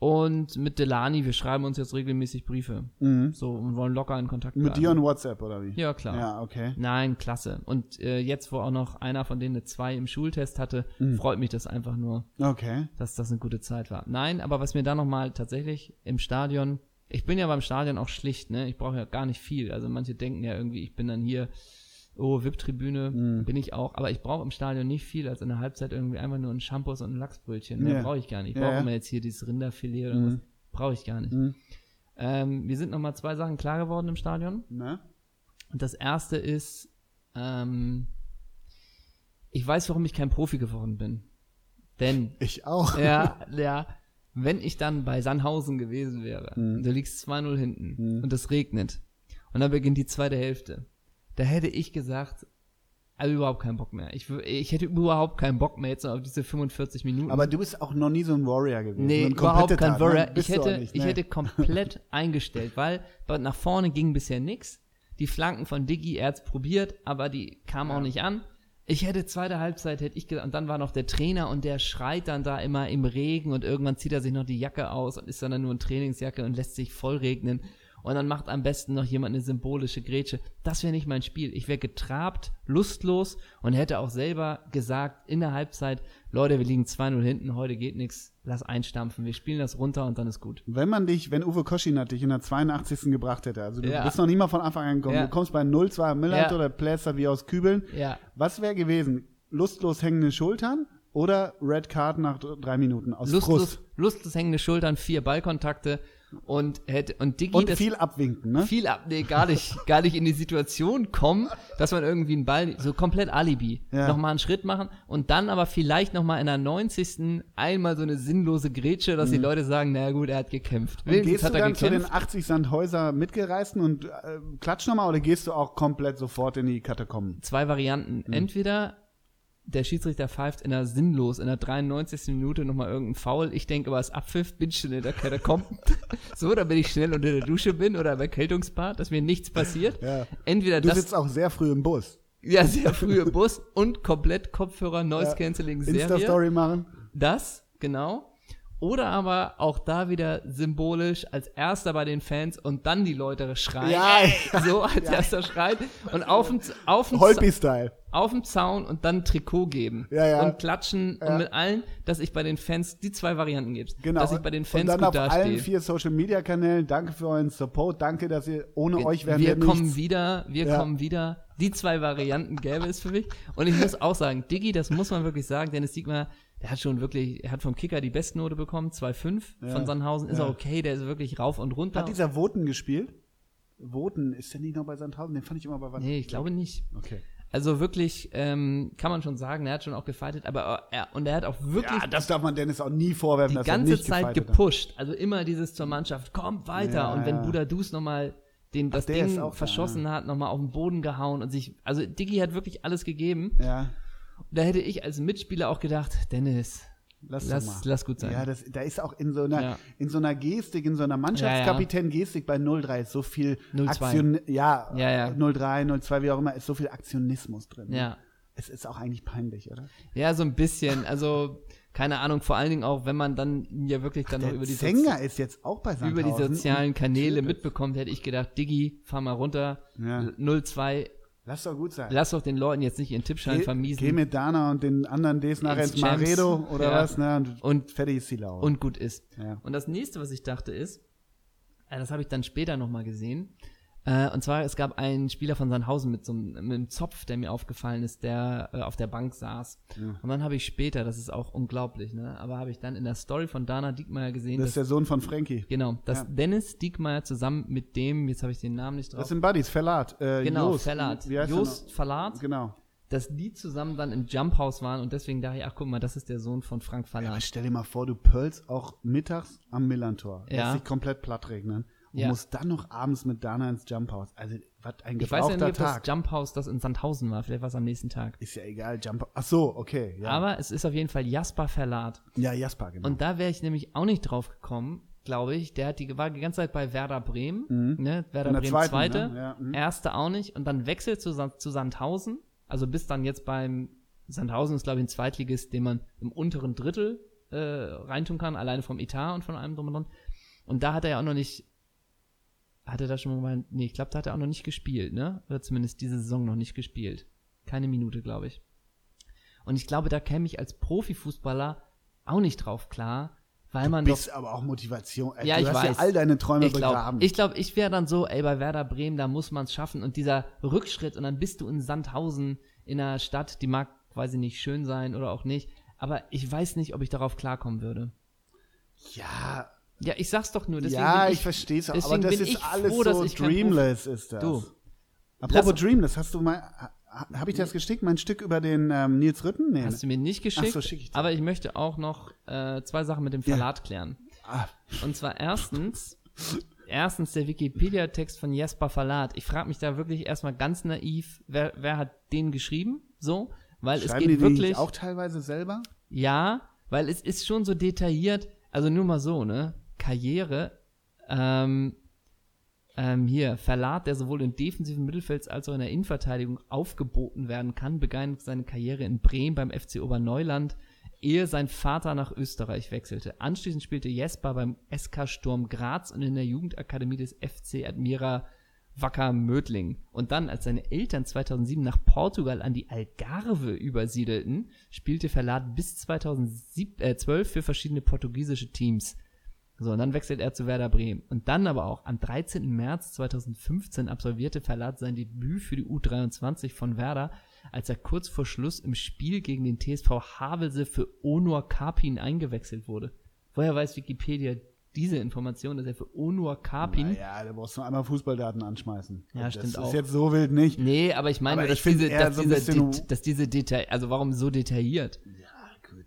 Und mit Delani, wir schreiben uns jetzt regelmäßig Briefe. Mhm. So und wollen locker in Kontakt bleiben. Mit dir und WhatsApp, oder wie? Ja, klar. Ja, okay. Nein, klasse. Und äh, jetzt, wo auch noch einer von denen eine 2 im Schultest hatte, Mhm. freut mich das einfach nur, Okay. dass das eine gute Zeit war. Nein, aber was mir da nochmal tatsächlich im Stadion, ich bin ja beim Stadion auch schlicht, ne? Ich brauche ja gar nicht viel. Also manche denken ja irgendwie, ich bin dann hier, oh, VIP-Tribüne, Mhm. bin ich auch, aber ich brauche im Stadion nicht viel, als in der Halbzeit irgendwie einfach nur ein Shampoos und ein Lachsbrötchen. Mehr Ja. brauche ich gar nicht. Ich brauche ja. immer jetzt hier dieses Rinderfilet oder Mhm. was. Brauche ich gar nicht. Mhm. Ähm, mir sind nochmal zwei Sachen klar geworden im Stadion. Ne? Und das erste ist, ähm, ich weiß, warum ich kein Profi geworden bin. Denn, Ich auch. ja, ja, wenn ich dann bei Sandhausen gewesen wäre, Mhm. du liegst 2-0 hinten Mhm. und es regnet und dann beginnt die zweite Hälfte, da hätte ich gesagt, Also überhaupt keinen Bock mehr. Ich, ich hätte überhaupt keinen Bock mehr jetzt auf diese 45 Minuten. Aber du bist auch noch nie so ein Warrior gewesen. Nee, überhaupt kein Warrior. ne? Ich hätte, nicht, ich ne? hätte komplett eingestellt, weil nach vorne ging bisher nix. Die Flanken von Diggy, er probiert, aber die kamen Ja. auch nicht an. Ich hätte zweite Halbzeit, hätte ich gesagt, und dann war noch der Trainer und der schreit dann da immer im Regen und irgendwann zieht er sich noch die Jacke aus und ist dann, dann nur in Trainingsjacke und lässt sich voll regnen. Und dann macht am besten noch jemand eine symbolische Grätsche. Das wäre nicht mein Spiel. Ich wäre getrabt, lustlos und hätte auch selber gesagt in der Halbzeit, Leute, wir liegen 2-0 hinten, heute geht nichts, lass einstampfen. Wir spielen das runter und dann ist gut. Wenn man dich, wenn Uwe Koschinat dich in der 82. gebracht hätte, also du Ja. bist noch nie mal von Anfang an gekommen, Ja. du kommst bei 0-2 am Millard Ja. oder Pläster wie aus Kübeln, Ja. was wäre gewesen? Lustlos hängende Schultern oder Red Card nach drei Minuten aus Lustlos, Frust? lustlos hängende Schultern, vier Ballkontakte und hätte und Diggi Und das viel abwinken, ne? viel ab, nee, gar nicht, gar nicht in die Situation kommen, dass man irgendwie einen Ball, so komplett Alibi, Ja. nochmal einen Schritt machen und dann aber vielleicht nochmal in der 90. einmal so eine sinnlose Grätsche, dass die Leute sagen, na gut, er hat gekämpft. Mhm. Und Wenigstens gehst du hat er dann zu den gekämpft. 80 Sandhäuser mitgereisten und äh, klatsch nochmal oder gehst du auch komplett sofort in die Katakomben? Zwei Varianten. Mhm. Entweder der Schiedsrichter pfeift in der sinnlos, in der 93. Minute nochmal irgendein Foul. Ich denke, aber es abpfiff, bin schnell in der Katakomben. so, damit ich schnell unter der Dusche bin oder im Erkältungsbad, dass mir nichts passiert. Ja. Entweder Du das, sitzt auch sehr früh im Bus. ja, sehr früh im Bus und komplett Kopfhörer, Noise Cancelling Serie. Insta-Story machen. Das, genau. Oder aber auch da wieder symbolisch als erster bei den Fans und dann die Leute schreien. Ja, So als erster schreit und auf dem, auf dem, Holpi-Style. auf dem Zaun und dann ein Trikot geben. Ja, ja. Und klatschen Ja. und mit allen, dass ich bei den Fans die zwei Varianten gebe. Genau. Dass ich bei den Fans und dann gut auf allen dastehe. vier Social-Media-Kanälen. Danke für euren Support. Danke, dass ihr ohne euch wären wir wir kommen nichts. wieder, wir Ja. kommen wieder. Die zwei Varianten gäbe es für mich. Und ich muss auch sagen, Diggi, das muss man wirklich sagen, Dennis Diekmar, der hat schon wirklich, er hat vom Kicker die Bestnote bekommen, 2,5 Ja. von Sandhausen. Ist Ja. auch okay, der ist wirklich rauf und runter. Hat dieser Voten gespielt? Voten, ist der nicht noch bei Sandhausen? Den fand ich immer bei nee, ich glaube nicht. Okay. Also wirklich, ähm, kann man schon sagen, er hat schon auch gefightet, aber er, und er hat auch wirklich Ja, das darf man Dennis auch nie vorwerfen, die dass er ganze nicht Zeit gefightet hat. gepusht. Also immer dieses zur Mannschaft, kommt weiter. Ja, und wenn ja. Buda Dus nochmal den, das der ist Ding auch da, verschossen hat, nochmal auf den Boden gehauen und sich, also Diggi hat wirklich alles gegeben. Ja, Da hätte ich als Mitspieler auch gedacht, Dennis, lass, lass, lass gut sein. Ja, das, da ist auch in so einer, Ja. in so einer Gestik, in so einer Mannschaftskapitän-Gestik bei 0-3 ist so viel 0-2. Aktion, ja, Ja, ja. 0-3, 0-2, wie auch immer, ist so viel Aktionismus drin. ja. Es ist auch eigentlich peinlich, oder? Ja, so ein bisschen. Also, keine Ahnung, vor allen Dingen auch, wenn man dann ja wirklich dann noch Der über die, Sänger ist jetzt auch bei über die sozialen Kanäle mitbekommt, hätte ich gedacht, Diggi, fahr mal runter. Ja. 0-2, Lass doch gut sein. lass doch den Leuten jetzt nicht ihren Tippschein Geh, vermiesen. geh mit Dana und den anderen Ds nachher Ins. Maredo oder Ja. was, ne? Und, Und- fertig ist die Laune. und gut ist. ja. Und das nächste, was ich dachte, ist, äh, das habe ich dann später nochmal gesehen. Äh, und zwar, es gab einen Spieler von Sandhausen mit so einem, mit einem Zopf, der mir aufgefallen ist, der äh, auf der Bank saß. Ja. Und dann habe ich später, das ist auch unglaublich, ne? Aber habe ich dann in der Story von Dana Diekmeyer gesehen, Das dass, ist der Sohn von Frankie. genau, dass Ja. Dennis Diekmeyer zusammen mit dem, jetzt habe ich den Namen nicht drauf. Das sind Buddies, Verlat. Äh, genau, Jost. Verlat. Wie heißt der Jost? Verlat, Genau. dass die zusammen dann im Jump House waren und deswegen dachte ich, ach guck mal, das ist der Sohn von Frank Aber Verlat. stell dir mal vor, du pölst auch mittags am Millantor. Ja. Lässt sich komplett platt regnen. Und Ja. musst dann noch abends mit Dana ins Jump House. Also, was ein Ich weiß ja gebrauchter nicht, ob das Tag. Jump House das in Sandhausen war, vielleicht war es am nächsten Tag. ist ja egal, Jump Ach so, okay. Ja, Aber es ist auf jeden Fall Jasper Verlat. ja Jasper, genau. Und da wäre ich nämlich auch nicht drauf gekommen, glaube ich. Der hat die, war die ganze Zeit bei Werder Bremen, ne? Werder Bremen zweiten, zweite, ne? Ja, mhm. erste auch nicht und dann wechselt zu, zu Sandhausen. Also bis dann jetzt beim Sandhausen ist, glaube ich, ein Zweitligist, den man im unteren Drittel äh, reintun kann, alleine vom Etat und von allem drum und dran. Und da hat er ja auch noch nicht, hat er da schon mal, nee, ich glaube, da hat er auch noch nicht gespielt, ne? Oder zumindest diese Saison noch nicht gespielt. Keine Minute, glaube ich. Und ich glaube, da käme ich als Profifußballer auch nicht drauf klar, weil man doch bist aber auch Motivation. Ey, Ja, du ich hast weiß. ja all deine Träume ich begraben. glaube, ich, glaub, ich wäre dann so, ey, bei Werder Bremen, da muss man es schaffen. Und dieser Rückschritt, und dann bist du in Sandhausen in einer Stadt, die mag quasi nicht schön sein oder auch nicht. Aber ich weiß nicht, ob ich darauf klarkommen würde. ja, Ja, ich sag's doch nur. Deswegen ja, bin ich, verstehe es Aber das ist ich alles froh, so ich dreamless ist das. Du. Apropos dreamless, hast du mal, habe ich das gestickt, mein Stück über den ähm, Nils Rütten? Nee. Hast du mir nicht geschickt, Ach so, schick ich aber ich möchte auch noch äh, zwei Sachen mit dem Verlat klären. ah, Und zwar erstens, erstens der Wikipedia-Text von Jesper Verlat. Ich frage mich da wirklich erstmal ganz naiv, wer, wer hat den geschrieben? So, weil es Schreiben geht die wirklich. nicht auch teilweise selber? Ja, weil es ist schon so detailliert, also nur mal so, ne? Karriere, ähm, ähm, hier, Verlat, der sowohl im defensiven Mittelfeld als auch in der Innenverteidigung aufgeboten werden kann, begann seine Karriere in Bremen beim FC Oberneuland, ehe sein Vater nach Österreich wechselte. Anschließend spielte Jesper beim SK Sturm Graz und in der Jugendakademie des FC Admira Wacker Mödling. Und dann, als seine Eltern 2007 nach Portugal an die Algarve übersiedelten, spielte Verlat bis 2012 für verschiedene portugiesische Teams. So, und dann wechselt er zu Werder Bremen. Und dann aber auch am 13. März 2015 absolvierte Verlat sein Debüt für die U23 von Werder, als er kurz vor Schluss im Spiel gegen den TSV Havelse für Onur Karpin eingewechselt wurde. Woher weiß Wikipedia diese Information, dass er für Onur Karpin Naja, da brauchst du nur einmal Fußballdaten anschmeißen. Ja, das stimmt ist auch. jetzt so wild nicht. Nee, aber ich meine, Aber dass, ich diese, dass, so diese dass diese Detail, also warum so detailliert? Ja,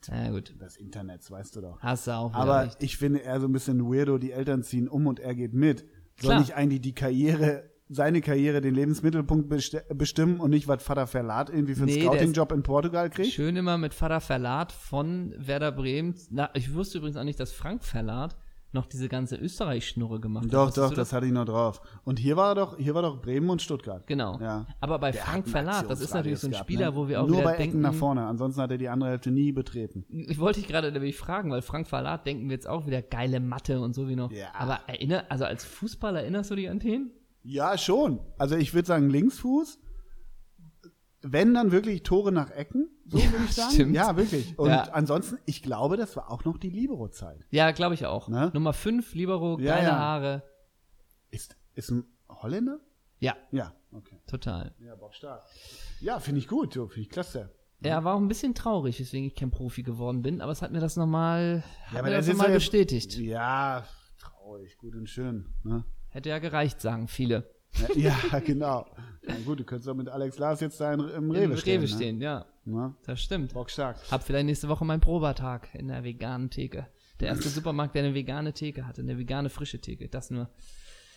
Ja, gut. Das Internet, das weißt du doch. Hast du auch Aber recht. ich finde eher so ein bisschen weirdo, die Eltern ziehen um und er geht mit. Soll Klar. nicht eigentlich die Karriere, seine Karriere den Lebensmittelpunkt besti- bestimmen und nicht, was Vater Verlat irgendwie für einen Nee, Scouting-Job in Portugal kriegt? Schön immer mit Vater Verlat von Werder Bremen. Na, ich wusste übrigens auch nicht, dass Frank Verlat noch diese ganze Österreich-Schnurre gemacht hat. Doch, doch, du das hatte ich noch drauf. Und hier war doch, hier war doch Bremen und Stuttgart. Genau. Ja. Aber bei Der Frank Verlat, das ist natürlich so ein gehabt, Spieler, ne? wo wir auch Nur wieder bei denken, Ecken nach vorne, ansonsten hat er die andere Hälfte nie betreten. Ich wollte dich gerade nämlich fragen, weil Frank Verlat denken wir jetzt auch wieder geile Mathe und so wie noch. Ja. Aber erinner, also als Fußballer erinnerst du dich an den? Ja, schon. Also ich würde sagen Linksfuß. Wenn dann wirklich Tore nach Ecken, so würde ich sagen. stimmt. Ja, wirklich. Und Ja. ansonsten, ich glaube, das war auch noch die Libero-Zeit. Ja, glaube ich auch. Ne? Nummer 5, Libero, Ja, geile ja. Haare. Ist, ist ein Holländer? Ja, Ja, okay. total. Ja, bockstark. Ja, finde ich gut, so, finde ich klasse. Er war auch ein bisschen traurig, weswegen ich kein Profi geworden bin, aber es hat mir das nochmal, hat mir das ja jetzt- bestätigt. Ja, traurig, gut und schön. Ne? Hätte ja gereicht, sagen viele. Ja, ja, genau. Na gut, du könntest auch mit Alex Lars jetzt da in, im Rewe Im stehen. Rewe ne? stehen, ja. Ne? Das stimmt. Bockstark. Hab vielleicht nächste Woche meinen Probertag in der veganen Theke. Der erste Supermarkt, der eine vegane Theke hatte, eine vegane frische Theke. Das nur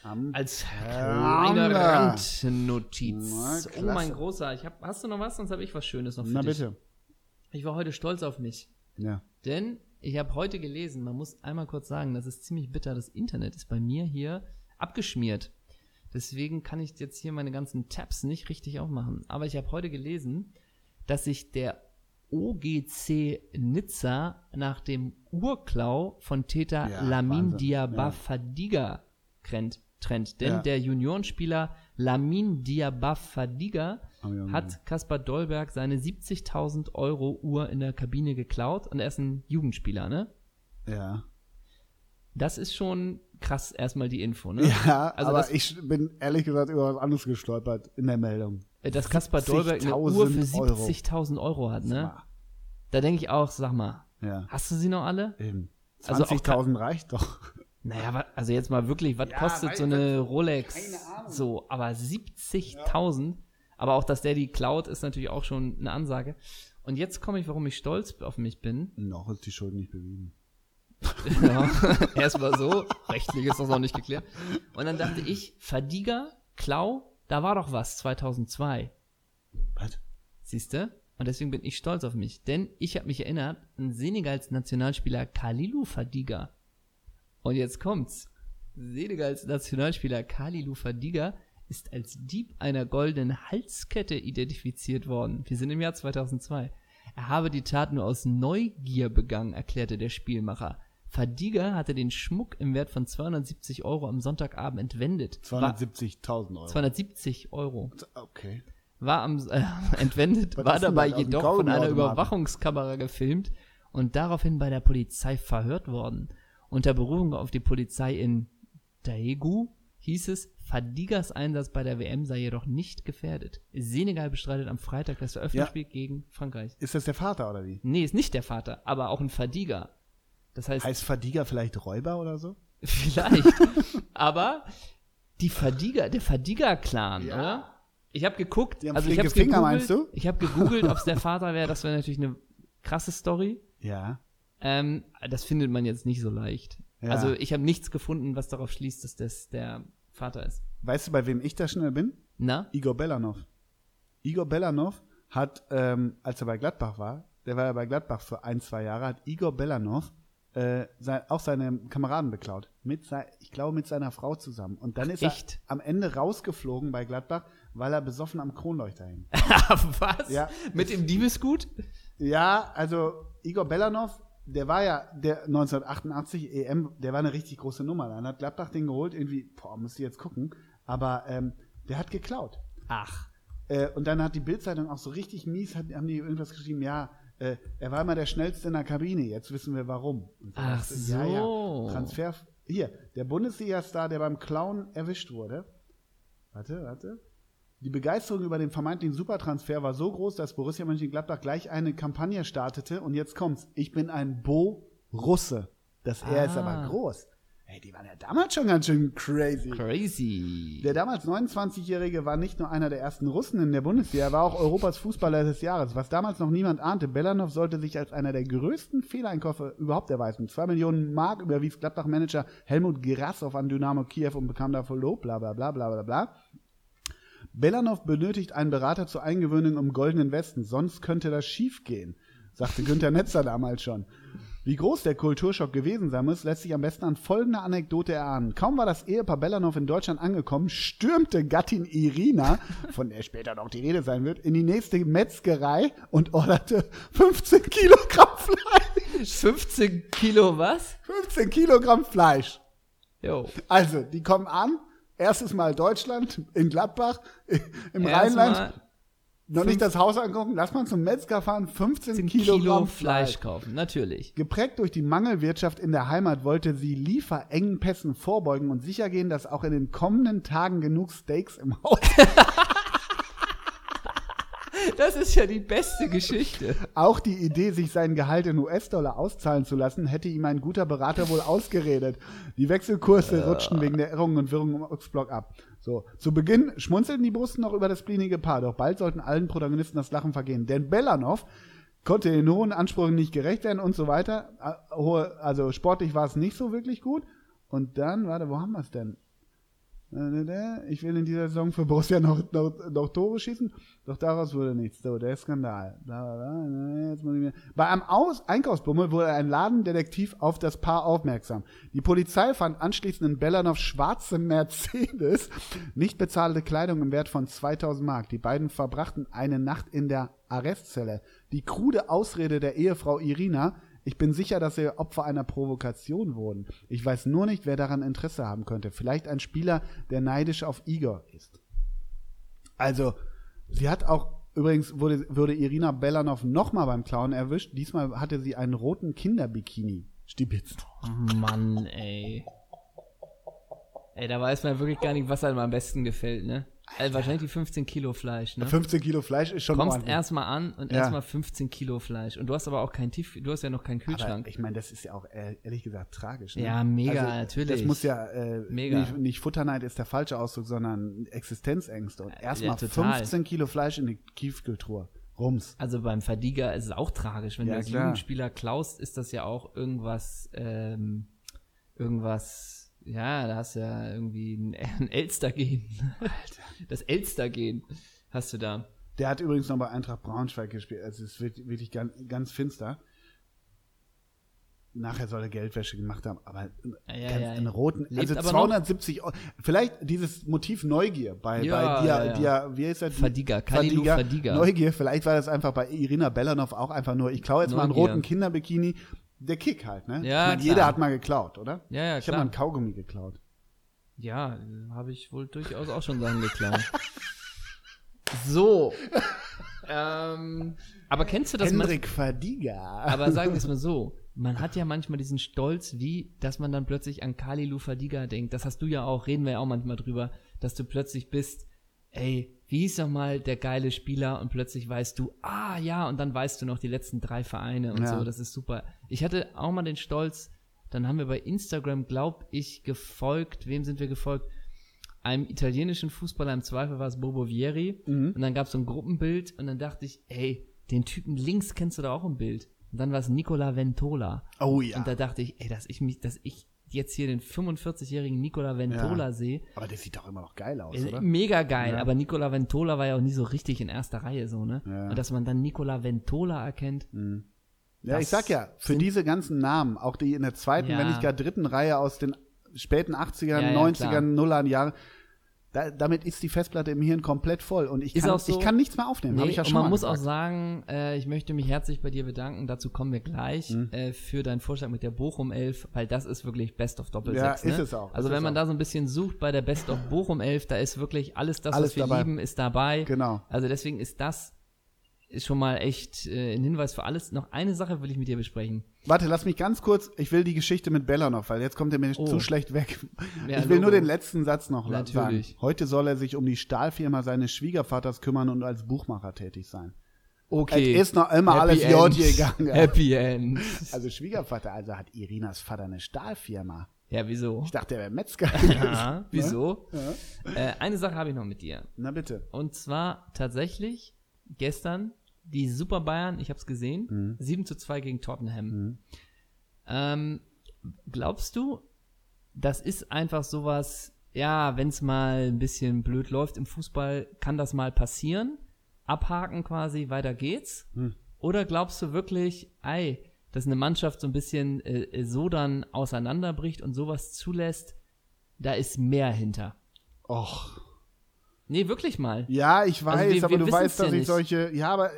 Am als kleine Na, Randnotiz. Oh mein großer, ich hab, hast du noch was? Sonst habe ich was Schönes noch für Na dich. bitte. Ich war heute stolz auf mich. Ja. Denn ich habe heute gelesen, man muss einmal kurz sagen, das ist ziemlich bitter, das Internet ist bei mir hier abgeschmiert. Deswegen kann ich jetzt hier meine ganzen Tabs nicht richtig aufmachen. Aber ich habe heute gelesen, dass sich der OGC Nizza nach dem Urklau von Täter Ja, Lamin Wahnsinn. Diaba Ja. Fadiga trennt. trennt. Denn Ja. der Juniorenspieler Lamin Diaba Fadiga Oh, hat Kaspar Dolberg seine 70.000 Euro Uhr in der Kabine geklaut und er ist ein Jugendspieler, ne? Ja. Das ist schon krass, erstmal die Info, ne? Ja, Also aber das- ich bin ehrlich gesagt über was anderes gestolpert in der Meldung. Äh, Dass Kaspar Dolberg eine Uhr für 70.000 Euro. 70.000 Euro hat, ne? Da denke ich auch, sag mal, Ja. hast du sie noch alle? Eben. Also auch 20.000 reicht doch. Naja, also jetzt mal wirklich, was Ja, kostet so ich, eine Keine Rolex? Ahnung. So, aber 70.000. Aber auch, dass der die klaut, ist natürlich auch schon eine Ansage. Und jetzt komme ich, warum ich stolz auf mich bin. Noch ist die Schuld nicht bewiesen. Ja, erstmal so. Rechtlich ist das noch nicht geklärt. Und dann dachte ich, Fadiga, Klau, da war doch was 2002. Was? Siehst du? Und deswegen bin ich stolz auf mich. Denn ich habe mich erinnert an Senegals Nationalspieler Kalilu Fadiga. Und jetzt kommt's. Senegals Nationalspieler Kalilu Fadiga ist als Dieb einer goldenen Halskette identifiziert worden. Wir sind im Jahr 2002. Er habe die Tat nur aus Neugier begangen, erklärte der Spielmacher. Fadiga hatte den Schmuck im Wert von 270 Euro am Sonntagabend entwendet. War 270.000 Euro. 270 Euro Okay. war am äh, entwendet, war dabei jedoch von einer? Überwachungskamera gefilmt und daraufhin bei der Polizei verhört worden. Unter Berufung auf die Polizei in Daegu hieß es, Fadigas Einsatz bei der WM sei jedoch nicht gefährdet. Senegal bestreitet am Freitag das Eröffnungsspiel gegen Frankreich. Ist das der Vater oder wie? Nee, ist nicht der Vater, aber auch ein Fadiga. Das heißt, Heißt Fadiga vielleicht Räuber oder so? Vielleicht. Aber die Fadiga, der Fadiga-Clan, Ja. oder? Ich habe geguckt, Die haben also ich habe Finger, gegoogelt, meinst du? ich habe gegoogelt, ob es der Vater wäre. Das wäre natürlich eine krasse Story. Ja. Ähm, das findet man jetzt nicht so leicht. Ja. Also ich habe nichts gefunden, was darauf schließt, dass das der Vater ist. Weißt du, bei wem ich da schnell bin? Na? Igor Belanov. Igor Belanov hat, ähm, als er bei Gladbach war, der war ja bei Gladbach für ein, zwei Jahre, hat Igor Belanov äh, sein, auch seine Kameraden beklaut. Mit sei, ich glaube, mit seiner Frau zusammen. Und dann ist echt? er am Ende rausgeflogen bei Gladbach, weil er besoffen am Kronleuchter hing. was? Ja. Mit dem Diebesgut? Ja, also Igor Belanov, der war ja der 1988 EM, der war eine richtig große Nummer. Dann hat Gladbach den geholt, irgendwie, boah, muss ich jetzt gucken. Aber ähm, der hat geklaut. Ach. Äh, und dann hat die Bildzeitung auch so richtig mies, hat, haben die irgendwas geschrieben, ja, äh, er war immer der schnellste in der Kabine, jetzt wissen wir warum. So. Ach Ja, ja. so. Transfer. Hier, der Bundesliga-Star, der beim Clown erwischt wurde. Warte, warte. Die Begeisterung über den vermeintlichen Supertransfer war so groß, dass Borussia Mönchengladbach gleich eine Kampagne startete. Und jetzt kommt's. Ich bin ein Bo-Russe. Das R ist Ah. aber groß. Ey, die waren ja damals schon ganz schön crazy. Crazy. Der damals 29-Jährige war nicht nur einer der ersten Russen in der Bundesliga, er war auch Europas Fußballer des Jahres. Was damals noch niemand ahnte, Belanov sollte sich als einer der größten Fehleinkäufe überhaupt erweisen. Zwei Millionen Mark überwies Gladbach-Manager Helmut Gerassow an Dynamo Kiew und bekam dafür Lob, bla bla bla bla bla bla. Belanov benötigt einen Berater zur Eingewöhnung im Goldenen Westen, sonst könnte das schiefgehen, sagte Günther Netzer damals schon. Wie groß der Kulturschock gewesen sein muss, lässt sich am besten an folgender Anekdote erahnen. Kaum war das Ehepaar Belanov in Deutschland angekommen, stürmte Gattin Irina, von der später noch die Rede sein wird, in die nächste Metzgerei und orderte 15 Kilogramm Fleisch. 15 Kilo was? 15 Kilogramm Fleisch. Jo. Also, die kommen an, erstes Mal Deutschland, in Gladbach, im Erstmal Rheinland, noch nicht das Haus angucken, lass mal zum Metzger fahren, 15 10 Kilogramm Kilo Fleisch. Fleisch kaufen, natürlich. Geprägt durch die Mangelwirtschaft in der Heimat wollte sie Lieferengpässen vorbeugen und sichergehen, dass auch in den kommenden Tagen genug Steaks im Haus. Das ist ja die beste Geschichte. Auch die Idee, sich sein Gehalt in US-Dollar auszahlen zu lassen, hätte ihm ein guter Berater wohl ausgeredet. Die Wechselkurse rutschten wegen der Irrungen und Wirrungen im Ochsblock ab. So, zu Beginn schmunzelten die Brusten noch über das blinige Paar, doch bald sollten allen Protagonisten das Lachen vergehen. Denn Belanov konnte den hohen Ansprüchen nicht gerecht werden und so weiter. Also sportlich war es nicht so wirklich gut. Und dann, warte, wo haben wir es denn? Ich will in dieser Saison für Borussia noch, noch, noch Tore schießen, doch daraus wurde nichts. So, der Skandal. Mir. Bei einem Aus Einkaufsbummel wurde ein Ladendetektiv auf das Paar aufmerksam. Die Polizei fand anschließend in Belanov schwarze Mercedes, nicht bezahlte Kleidung im Wert von 2000 Mark. Die beiden verbrachten eine Nacht in der Arrestzelle. Die krude Ausrede der Ehefrau Irina, ich bin sicher, dass sie Opfer einer Provokation wurden. Ich weiß nur nicht, wer daran Interesse haben könnte. Vielleicht ein Spieler, der neidisch auf Igor ist. Also, sie hat auch, übrigens wurde, wurde Irina Belanov nochmal beim Clown erwischt. Diesmal hatte sie einen roten Kinderbikini stibitzt. Mann, ey. Ey, da weiß man wirklich gar nicht, was einem am besten gefällt, ne? Also wahrscheinlich die 15 Kilo Fleisch, ne? 15 Kilo Fleisch ist schon Kommst ordentlich. erstmal an und Ja. erstmal 15 Kilo Fleisch. Und du hast aber auch kein Tief, du hast ja noch keinen Aber Kühlschrank. ich meine, das ist ja auch äh, ehrlich gesagt tragisch. Ne? Ja, mega, natürlich. Das muss ja äh, Mega. Nicht, nicht Futterneid ist der falsche Ausdruck, sondern Existenzängste. Und erstmal total. 15 Kilo Fleisch in die Tiefkühltruhe. Rums. Also beim Verdiger ist es auch tragisch. Wenn Ja, du als klar. Jugendspieler klaust, ist das ja auch irgendwas, ähm, irgendwas, ja, da hast du ja irgendwie ein, ein Elster-Gen. Das Elster-Gen hast du da. Der hat übrigens noch bei Eintracht Braunschweig gespielt. Also es ist wirklich, wirklich ganz, ganz finster. Nachher soll er Geldwäsche gemacht haben, aber Ja, ja, ganz ja. in roten, Lebt also aber 270 Euro. Vielleicht dieses Motiv Neugier bei, Ja, bei dir, ja, ja. dir, wie heißt das? Verdiger, Kalilu Verdiger. Neugier, vielleicht war das einfach bei Irina Belanov auch einfach nur, ich klaue jetzt mal einen Neugier. roten Kinderbikini. Der Kick halt, ne? Ja, ich meine, jeder hat mal geklaut, oder? Ja, ja, ich habe mal einen Kaugummi geklaut. Ja, habe ich wohl durchaus auch schon Sachen geklaut. so. ähm, aber kennst du das man, Hendrik Verdiger. Aber sagen wir es mal so, man hat ja manchmal diesen Stolz, wie, dass man dann plötzlich an Kali Lufadiga denkt. Das hast du ja auch, reden wir ja auch manchmal drüber, dass du plötzlich bist, ey, wie hieß doch mal der geile Spieler und plötzlich weißt du, ah ja, und dann weißt du noch die letzten drei Vereine und Ja. so, das ist super. Ich hatte auch mal den Stolz, dann haben wir bei Instagram, glaub ich, gefolgt, wem sind wir gefolgt? Einem italienischen Fußballer, im Zweifel war es Bobo Vieri. Mhm. Und dann gab es so ein Gruppenbild und dann dachte ich, ey, den Typen links kennst du da auch im Bild. Und dann war es Nicola Ventola. oh ja. Und da dachte ich, ey, dass ich mich, dass ich jetzt hier den 45-jährigen Nicola Ventola Ja. sehe, Aber der sieht doch immer noch geil aus, äh, oder? mega geil. Ja. Aber Nicola Ventola war ja auch nie so richtig in erster Reihe so, ne? Ja. Und dass man dann Nicola Ventola erkennt, Ja, ich sag ja, für diese ganzen Namen, auch die in der zweiten, wenn nicht gar dritten Reihe aus den späten 80ern, Ja, ja, 90ern, klar. Nullern Jahren, da, damit ist die Festplatte im Hirn komplett voll und ich kann, so. ich kann nichts mehr aufnehmen. Hab Nee, ich ja schon man muss gesagt. auch sagen, äh, ich möchte mich herzlich bei dir bedanken, dazu kommen wir gleich, Mhm. äh, für deinen Vorschlag mit der Bochum 11, weil das ist wirklich Best of Doppel Ja, 6. Ne? ist es auch, Also wenn man auch. da so ein bisschen sucht bei der Best of Bochum 11, da ist wirklich alles das, Alles was wir dabei. lieben, ist dabei. Genau. Also deswegen ist das ist schon mal echt äh, ein Hinweis für alles. Noch eine Sache will ich mit dir besprechen. Warte, lass mich ganz kurz, ich will die Geschichte mit Bella noch, weil jetzt kommt er mir Oh. zu schlecht weg. Ja, ich will nur Logo. den letzten Satz noch Natürlich. sagen. Heute soll er sich um die Stahlfirma seines Schwiegervaters kümmern und als Buchmacher tätig sein. Okay. Es ist noch immer Happy alles. Jod gegangen. Happy End. Also Schwiegervater, also hat Irinas Vater eine Stahlfirma. Ja, wieso? Ich dachte, er wäre Metzger. Ja, wieso? Äh, eine Sache habe ich noch mit dir. Na bitte. Und zwar tatsächlich gestern die Super Bayern, ich habe es gesehen, 7 zu 2 gegen Tottenham. Ähm, glaubst du, das ist einfach sowas, ja, wenn es mal ein bisschen blöd läuft im Fußball, kann das mal passieren? Abhaken quasi, weiter geht's? Oder glaubst du wirklich, ey, dass eine Mannschaft so ein bisschen äh, so dann auseinanderbricht und sowas zulässt, da ist mehr hinter? Och. Nee, wirklich mal. Ja, ich weiß, Also wir- aber wir du weißt, dass ja ich nicht. solche. Ja, aber äh,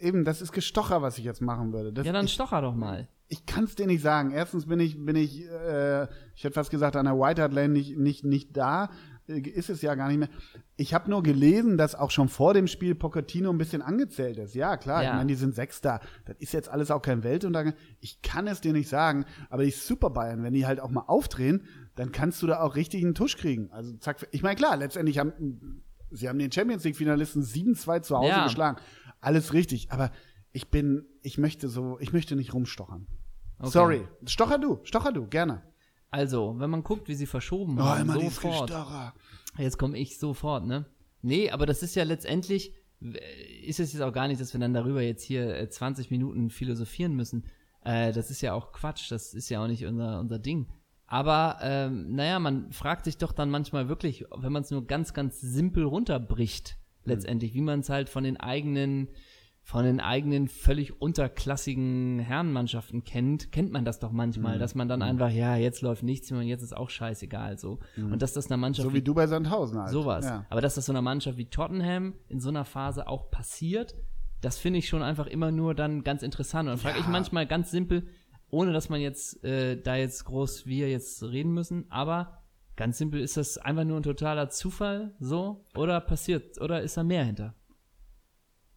eben, das ist Gestocher, was ich jetzt machen würde. Das, Ja, dann ich stocher doch mal. ich kann es dir nicht sagen. Erstens bin ich, bin ich, äh, ich hätte fast gesagt, an der White Hart Lane nicht, nicht, nicht da. Äh, Ist es ja gar nicht mehr. Ich habe nur gelesen, dass auch schon vor dem Spiel Pochettino ein bisschen angezählt ist. Ja, klar, Ja. ich meine, die sind Sechster. Das ist jetzt alles auch kein Weltuntergang. Ich kann es dir nicht sagen, aber die Super Bayern, wenn die halt auch mal aufdrehen, dann kannst du da auch richtig einen Tusch kriegen. Also zack, ich meine, klar, letztendlich haben sie haben den Champions League Finalisten 7-2 zu Hause Ja. geschlagen. Alles richtig, aber ich bin, ich möchte so, ich möchte nicht rumstochern. Okay. Sorry. Stocher du, stocher du, gerne. Also, wenn man guckt, wie sie verschoben Oh, haben, immer sofort. Gestocher. Jetzt komme ich sofort, ne? Nee, aber das ist ja letztendlich, äh, ist es jetzt auch gar nicht, dass wir dann darüber jetzt hier äh, 20 Minuten philosophieren müssen. Äh, das ist ja auch Quatsch, das ist ja auch nicht unser, unser Ding. Aber, ähm, naja, man fragt sich doch dann manchmal wirklich, wenn man es nur ganz, ganz simpel runterbricht, letztendlich, wie man es halt von den eigenen, von den eigenen völlig unterklassigen Herrenmannschaften kennt, kennt man das doch manchmal, dass man dann einfach, ja, jetzt läuft nichts mehr und jetzt ist auch scheißegal so. Und dass das einer Mannschaft So wie du bei Sandhausen halt. Sowas. Ja. Aber dass das so einer Mannschaft wie Tottenham in so einer Phase auch passiert, das finde ich schon einfach immer nur dann ganz interessant. Und dann frage ich manchmal ganz simpel, ohne dass man jetzt äh, da jetzt groß wir jetzt reden müssen, aber ganz simpel, ist das einfach nur ein totaler Zufall so? Oder passiert, oder ist da mehr hinter?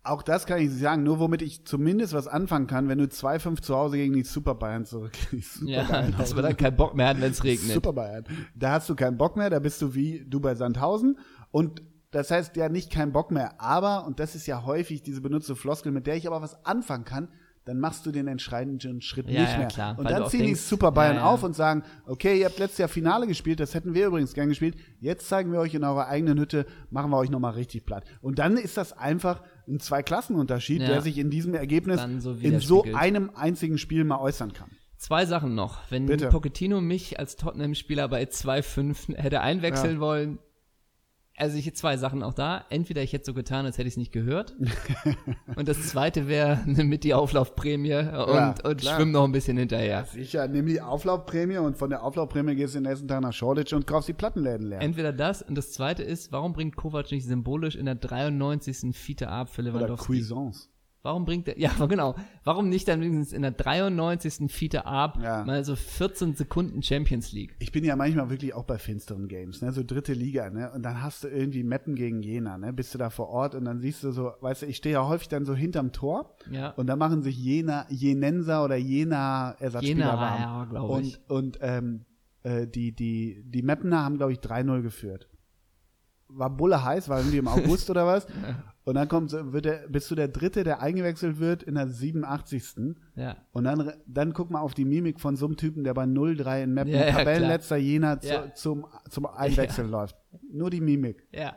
Auch das kann ich sagen, nur womit ich zumindest was anfangen kann, wenn du 2-5 zu Hause gegen die Super Bayern zurückgehst. Super Ja, Bayern. dass wir dann keinen Bock mehr hatten, wenn es regnet. Super Bayern. Da hast du keinen Bock mehr, da bist du wie du bei Sandhausen. Und das heißt ja nicht keinen Bock mehr. Aber, und das ist ja häufig diese benutzte Floskel, mit der ich aber was anfangen kann, dann machst du den entscheidenden Schritt Ja, nicht ja, mehr. klar, und dann ziehen die Super Bayern ja, auf und sagen, okay, ihr habt letztes Jahr Finale gespielt, das hätten wir übrigens gern gespielt. Jetzt zeigen wir euch in eurer eigenen Hütte, machen wir euch nochmal richtig platt. Und dann ist das einfach ein Zweiklassenunterschied, der sich in diesem Ergebnis so in so einem einzigen Spiel mal äußern kann. Zwei Sachen noch. Wenn Bitte. Pochettino mich als Tottenham-Spieler bei 2-5 hätte einwechseln wollen, also ich zwei Sachen auch da. Entweder ich hätte so getan, als hätte ich es nicht gehört. und das zweite wäre mit die Auflaufprämie und, Ja, und schwimm noch ein bisschen hinterher. Sicher, nimm die Auflaufprämie und von der Auflaufprämie gehst du den nächsten Tag nach Shoreditch und kaufst die Plattenläden leer. Entweder das und das zweite ist, warum bringt Kovac nicht symbolisch in der 93. Fiete ab für Oder Lewandowski? Cuisance. Warum bringt er, ja, genau, warum nicht dann wenigstens in der 93. Fiete ab Ja. mal so 14 Sekunden Champions League? Ich bin ja manchmal wirklich auch bei finsteren Games, ne? so dritte Liga, ne? Und dann hast du irgendwie Meppen gegen Jena, ne? Bist du da vor Ort und dann siehst du so, weißt du, ich stehe ja häufig dann so hinterm Tor Ja. und da machen sich Jena, Jenenser oder Jena Ersatzspieler Jena war warm. ja, glaub ich. Und, und ähm, äh, die, die, die Meppener haben, glaube ich, 3-0 geführt. War Bulle heiß, war irgendwie im August oder was. Und dann kommt, so- wird der, bist du der Dritte, der eingewechselt wird in der 87. Ja. Und dann, dann guck mal auf die Mimik von so einem Typen, der bei 0-3 in Meppen, Ja, ja, Tabellenletzter Jena zu, zum, zum Einwechseln läuft. Nur die Mimik. Ja.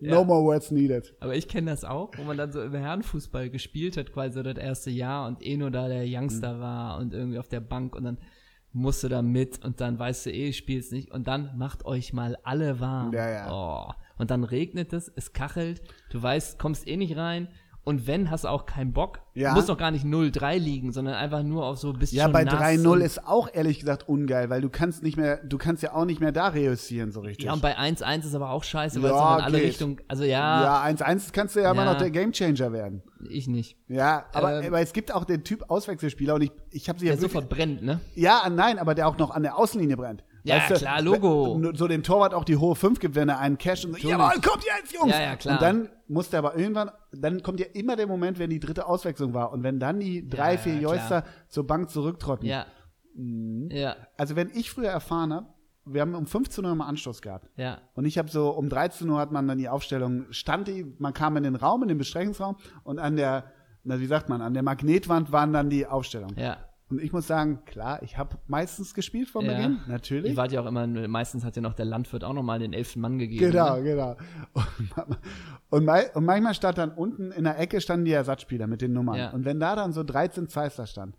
No Ja. more words needed. Aber ich kenne das auch, wo man dann so im Herrenfußball gespielt hat, quasi so das erste Jahr und eh nur da der Mhm. Youngster war und irgendwie auf der Bank und dann musst du da mit und dann weißt du eh, ich spiel's nicht und dann macht euch mal alle warm. Ja, ja. Oh. Und dann regnet es, es kachelt, du weißt, kommst eh nicht rein und wenn, hast du auch keinen Bock. Ja. Muss doch gar nicht 0-3 liegen, sondern einfach nur auf so ein bisschen Ja, bei nass 3-0 und- ist auch ehrlich gesagt ungeil, weil du kannst nicht mehr, du kannst ja auch nicht mehr da reüssieren so richtig. Ja, und bei 1-1 ist aber auch scheiße, weil Ja, es in alle geht. Richtungen, also ja, ja, 1-1 kannst du ja, immer Ja. noch der Gamechanger werden. ich nicht. Ja, aber, Ähm, aber es gibt auch den Typ Auswechselspieler und ich, ich habe sie ja Der wirklich, sofort brennt, ne? Ja, nein, aber der auch noch an der Außenlinie brennt. Ja, klar, Logo. So dem Torwart auch die hohe 5 gibt, wenn er einen Cash und so, jawohl, kommt jetzt, Jungs! Ja, ja, klar. Und dann muss der aber irgendwann, dann kommt ja immer der Moment, wenn die dritte Auswechslung war und wenn dann die drei, Ja, vier Joyster zur Bank zurücktrotten. Ja. Mhm. Ja, Also wenn ich früher erfahren habe, wir haben um 15 Uhr immer Anstoß gehabt. ja. Und ich habe so, um 13 Uhr hat man dann die Aufstellung, stand die, man kam in den Raum, in den Besprechungsraum und an der, na wie sagt man, an der Magnetwand waren dann die Aufstellungen. Ja. Und ich muss sagen, klar, ich habe meistens gespielt von Ja. Beginn, natürlich. Ich warte ja auch immer, meistens hat ja noch der Landwirt auch noch mal den elften Mann gegeben. Genau, Ne? genau. Und, und, und manchmal stand dann unten in der Ecke standen die Ersatzspieler mit den Nummern. Ja. Und wenn da dann so 13 Zeister stand,